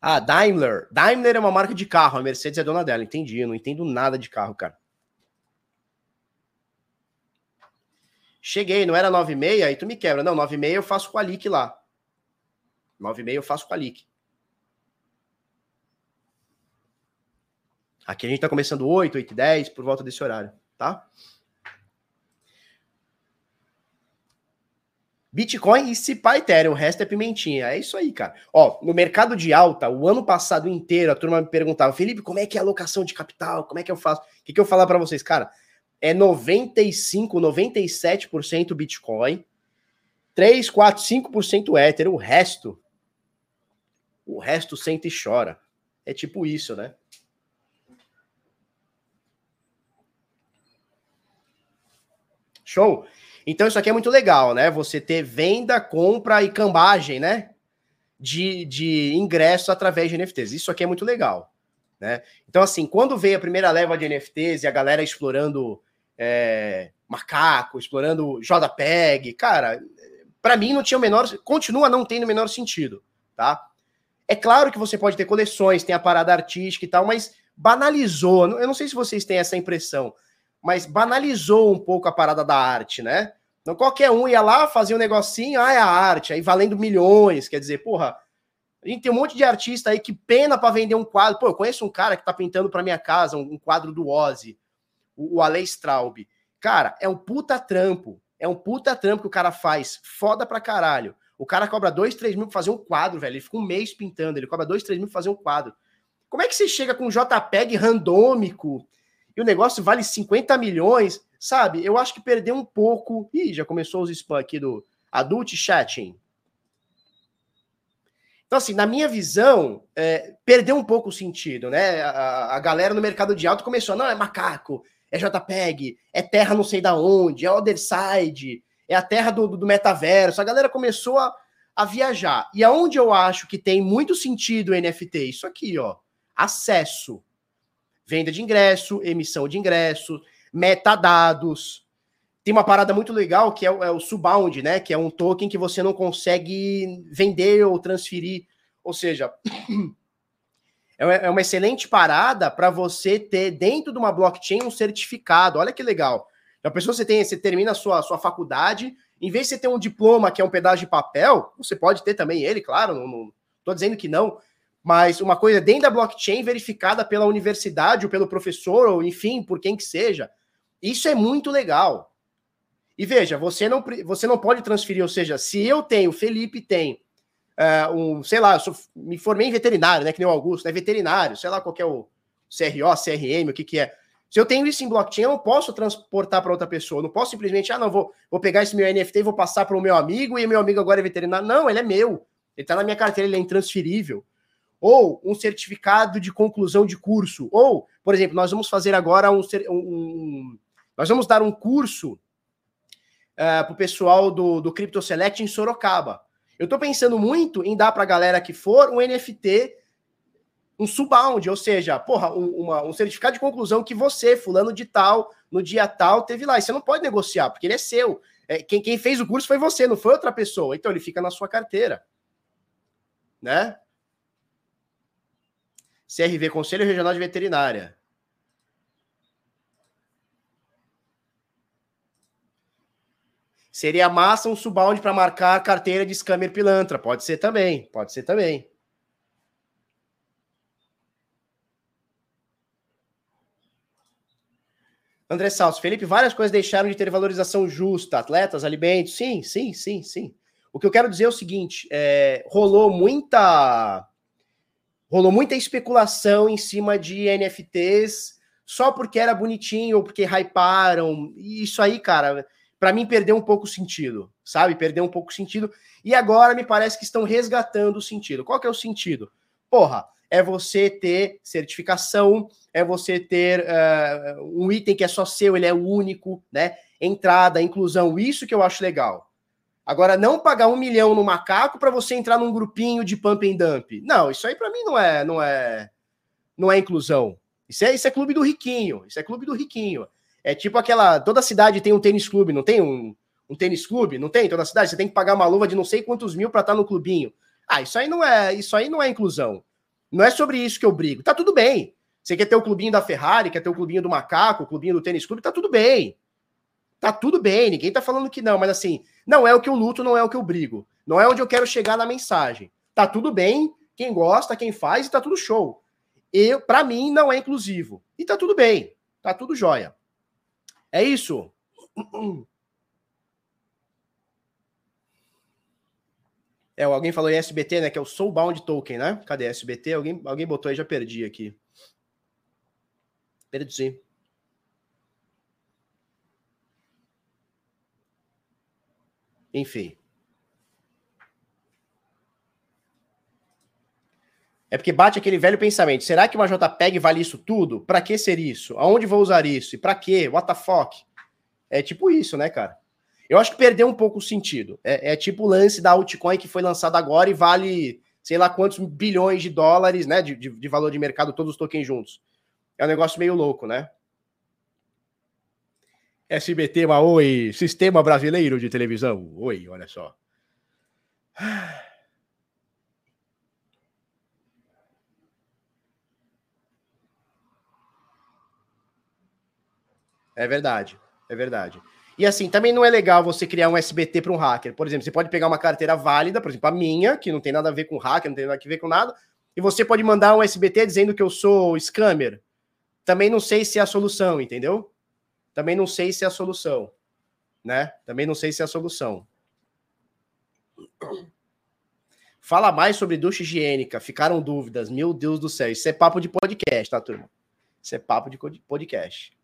Ah, Daimler. Daimler é uma marca de carro, a Mercedes é dona dela. Entendi, eu não entendo nada de carro, cara. Cheguei, não era 9,6, aí tu me quebra. Não, 9,6 eu faço com a LIC lá. 9,6 eu faço com a LIC. Aqui a gente tá começando 8, 8 e 10, por volta desse horário, tá? Bitcoin e se pá Ethereum, o resto é pimentinha. É isso aí, cara. Ó, no mercado de alta, o ano passado inteiro, a turma me perguntava, Felipe, como é que é a alocação de capital? Como é que eu faço? O que, que eu falar para vocês? Cara, é 95, 97% Bitcoin, 3, 4, 5% Ether, o resto, o resto senta e chora. É tipo isso, né? Show? Então isso aqui é muito legal, né? Você ter venda, compra e cambagem, né? De, de ingresso através de NFTs. Isso aqui é muito legal, né? Então, assim, quando veio a primeira leva de NFTs e a galera explorando é, macaco, explorando JPEG, cara, para mim não tinha o menor, continua não tendo o menor sentido, tá? É claro que você pode ter coleções, tem a parada artística e tal, mas banalizou. Eu não sei se vocês têm essa impressão, mas banalizou um pouco a parada da arte, né? Então qualquer um ia lá, fazia um negocinho, ah, é a arte, aí valendo milhões, quer dizer, porra, a gente tem um monte de artista aí que pena para vender um quadro. Pô, eu conheço um cara que tá pintando para minha casa um, quadro do Ozzy, o, o Ale Straub. Cara, é um puta trampo. É um puta trampo que o cara faz. Foda pra caralho. O cara cobra dois, três mil pra fazer um quadro, velho. Ele fica um mês pintando. Ele cobra dois, três mil pra fazer um quadro. Como é que você chega com um JPEG randômico e o negócio vale 50 milhões? sabe? Eu acho que perdeu um pouco. Ih, já começou os spam aqui do Adult Chatting. Então, assim, na minha visão, é, perdeu um pouco o sentido, né? A, a, galera no mercado de alto começou, não, é macaco, é JPEG, é terra não sei da onde, é Other Side, é a terra do, do, do metaverso. A galera começou a, a viajar. E aonde eu acho que tem muito sentido o NFT? Isso aqui, ó. Acesso. Venda de ingresso, emissão de ingresso, metadados. Tem uma parada muito legal que é o, é o Subbound, né? Que é um token que você não consegue vender ou transferir. Ou seja, é, é uma excelente parada para você ter dentro de uma blockchain um certificado. Olha que legal. A pessoa você tem, você termina a sua, sua faculdade, em vez de você ter um diploma que é um pedaço de papel, você pode ter também ele, claro, não, não tô dizendo que não, mas uma coisa dentro da blockchain verificada pela universidade ou pelo professor, ou enfim, por quem que seja. Isso é muito legal. E veja, você não, você não pode transferir, ou seja, se eu tenho, Felipe tem, uh, um, sei lá, eu sou, me formei em veterinário, né? Que nem o Augusto, é veterinário, sei lá qual é o CRO, CRM, o que que é. Se eu tenho isso em blockchain, eu não posso transportar para outra pessoa. Eu não posso simplesmente, ah, não, vou, vou pegar esse meu NFT e vou passar para o meu amigo, e meu amigo agora é veterinário. Não, ele é meu. Ele está na minha carteira, ele é intransferível. Ou um certificado de conclusão de curso. Ou, por exemplo, nós vamos fazer agora um, um nós vamos dar um curso uh, para o pessoal do, do Crypto Select em Sorocaba. Eu estou pensando muito em dar para a galera que for um NFT, um subbound, ou seja, porra, um, uma, um certificado de conclusão que você, fulano de tal, no dia tal, teve lá. E você não pode negociar, porque ele é seu. É, quem, quem fez o curso foi você, não foi outra pessoa. Então ele fica na sua carteira. Né? CRV, Conselho Regional de Veterinária. Seria massa um subbound para marcar carteira de scammer pilantra. Pode ser também, pode ser também. André Salso, Felipe, várias coisas deixaram de ter valorização justa. Atletas, alimentos, sim, sim, sim, sim. O que eu quero dizer é o seguinte: é, rolou muita rolou muita especulação em cima de NFTs só porque era bonitinho ou porque hyparam. Isso aí, cara, para mim perdeu um pouco o sentido, sabe? Perdeu um pouco o sentido. E agora me parece que estão resgatando o sentido. Qual que é o sentido? Porra, é você ter certificação, é você ter uh, um item que é só seu, ele é único, né? Entrada, inclusão, isso que eu acho legal. Agora, não pagar um milhão no macaco para você entrar num grupinho de pump and dump. Não, isso aí para mim não é, não é, não é inclusão. Isso é, isso é clube do riquinho. Isso é clube do riquinho. É tipo aquela. Toda cidade tem um tênis clube, não tem um, um tênis clube? Não tem? Toda cidade você tem que pagar uma luva de não sei quantos mil para estar tá no clubinho. Ah, isso aí não é, isso aí não é inclusão. Não é sobre isso que eu brigo. Tá tudo bem. Você quer ter o clubinho da Ferrari, quer ter o clubinho do macaco, o clubinho do tênis clube, tá tudo bem. Tá tudo bem, ninguém tá falando que não, mas assim, não é o que eu luto, não é o que eu brigo. Não é onde eu quero chegar na mensagem. Tá tudo bem, quem gosta, quem faz, e tá tudo show. Eu, para mim, não é inclusivo. E tá tudo bem, tá tudo jóia. É isso. É, alguém falou SBT, né? Que é o Soulbound Token, né? Cadê SBT? Alguém, alguém botou aí, já perdi aqui. Perdi. Enfim. É porque bate aquele velho pensamento. Será que uma JPEG vale isso tudo? Para que ser isso? Aonde vou usar isso? E para quê? What the fuck? É tipo isso, né, cara? Eu acho que perdeu um pouco o sentido. É, é tipo o lance da altcoin que foi lançado agora e vale sei lá quantos bilhões de dólares, né, de, de, de valor de mercado, todos os tokens juntos. É um negócio meio louco, né? SBT, uma oi, Sistema Brasileiro de Televisão. Oi, olha só. É verdade, é verdade. E assim, também não é legal você criar um SBT para um hacker. Por exemplo, você pode pegar uma carteira válida, por exemplo, a minha, que não tem nada a ver com hacker, não tem nada a ver com nada, e você pode mandar um SBT dizendo que eu sou scammer. Também não sei se é a solução, entendeu? Também não sei se é a solução, né? Também não sei se é a solução. Fala mais sobre ducha higiênica. Ficaram dúvidas. Meu Deus do céu. Isso é papo de podcast, tá, turma? Isso é papo de podcast.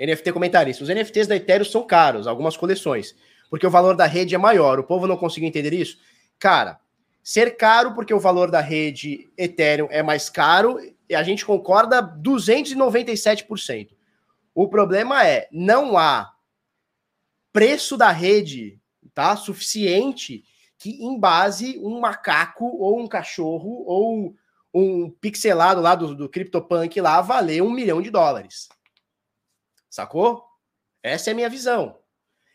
NFT comentarista. Os NFTs da Ethereum são caros, algumas coleções, porque o valor da rede é maior. O povo não conseguiu entender isso? Cara, ser caro porque o valor da rede Ethereum é mais caro e a gente concorda 297%. O problema é, não há preço da rede, tá, suficiente que embase um macaco ou um cachorro ou um, pixelado lá do, do CryptoPunk lá valer um milhão de dólares. Sacou? Essa é a minha visão.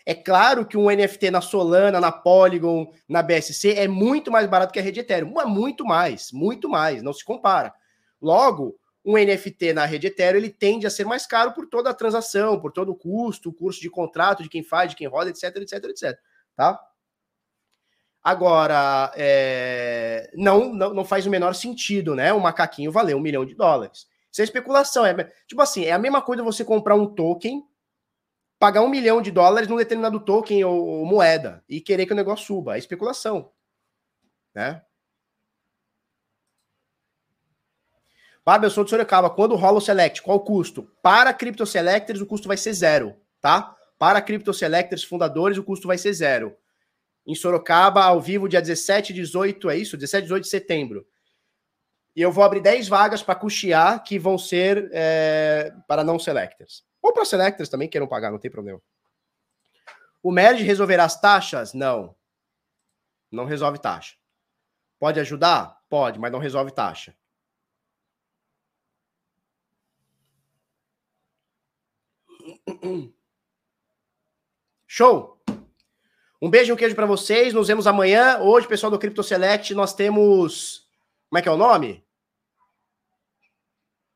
É claro que um NFT na Solana, na Polygon, na BSC é muito mais barato que a rede Ethereum. Mas muito mais, muito mais, não se compara. Logo, um NFT na rede Ethereum ele tende a ser mais caro por toda a transação, por todo o custo, o curso de contrato de quem faz, de quem roda, etc, etc, etc. Tá? Agora, é... não, não, não faz o menor sentido, né? Um macaquinho valer um milhão de dólares. Isso é especulação. É, tipo assim, é a mesma coisa você comprar um token, pagar um milhão de dólares num determinado token ou, ou moeda e querer que o negócio suba. É especulação. Né? Fábio, eu sou de Sorocaba. Quando rola o Select, qual o custo? Para Crypto Selectors, o custo vai ser zero, tá? Para Crypto Selectors fundadores, o custo vai ser zero. Em Sorocaba, ao vivo, dia 17 e 18, é isso? 17 e 18 de setembro. E eu vou abrir 10 vagas para custear que vão ser é, para não selectors. Ou para selectors também queiram pagar, não tem problema. O merge resolverá as taxas? Não. Não resolve taxa. Pode ajudar? Pode, mas não resolve taxa. Show! Um beijo e um queijo para vocês. Nos vemos amanhã. Hoje, pessoal do Crypto Select, nós temos. Como é que é o nome?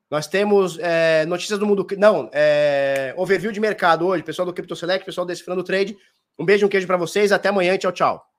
Nós temos é, notícias do mundo. Não, é, overview de mercado hoje. Pessoal do Crypto Select, pessoal Decifrando Trade. Um beijo e um queijo para vocês. Até amanhã. Tchau, tchau.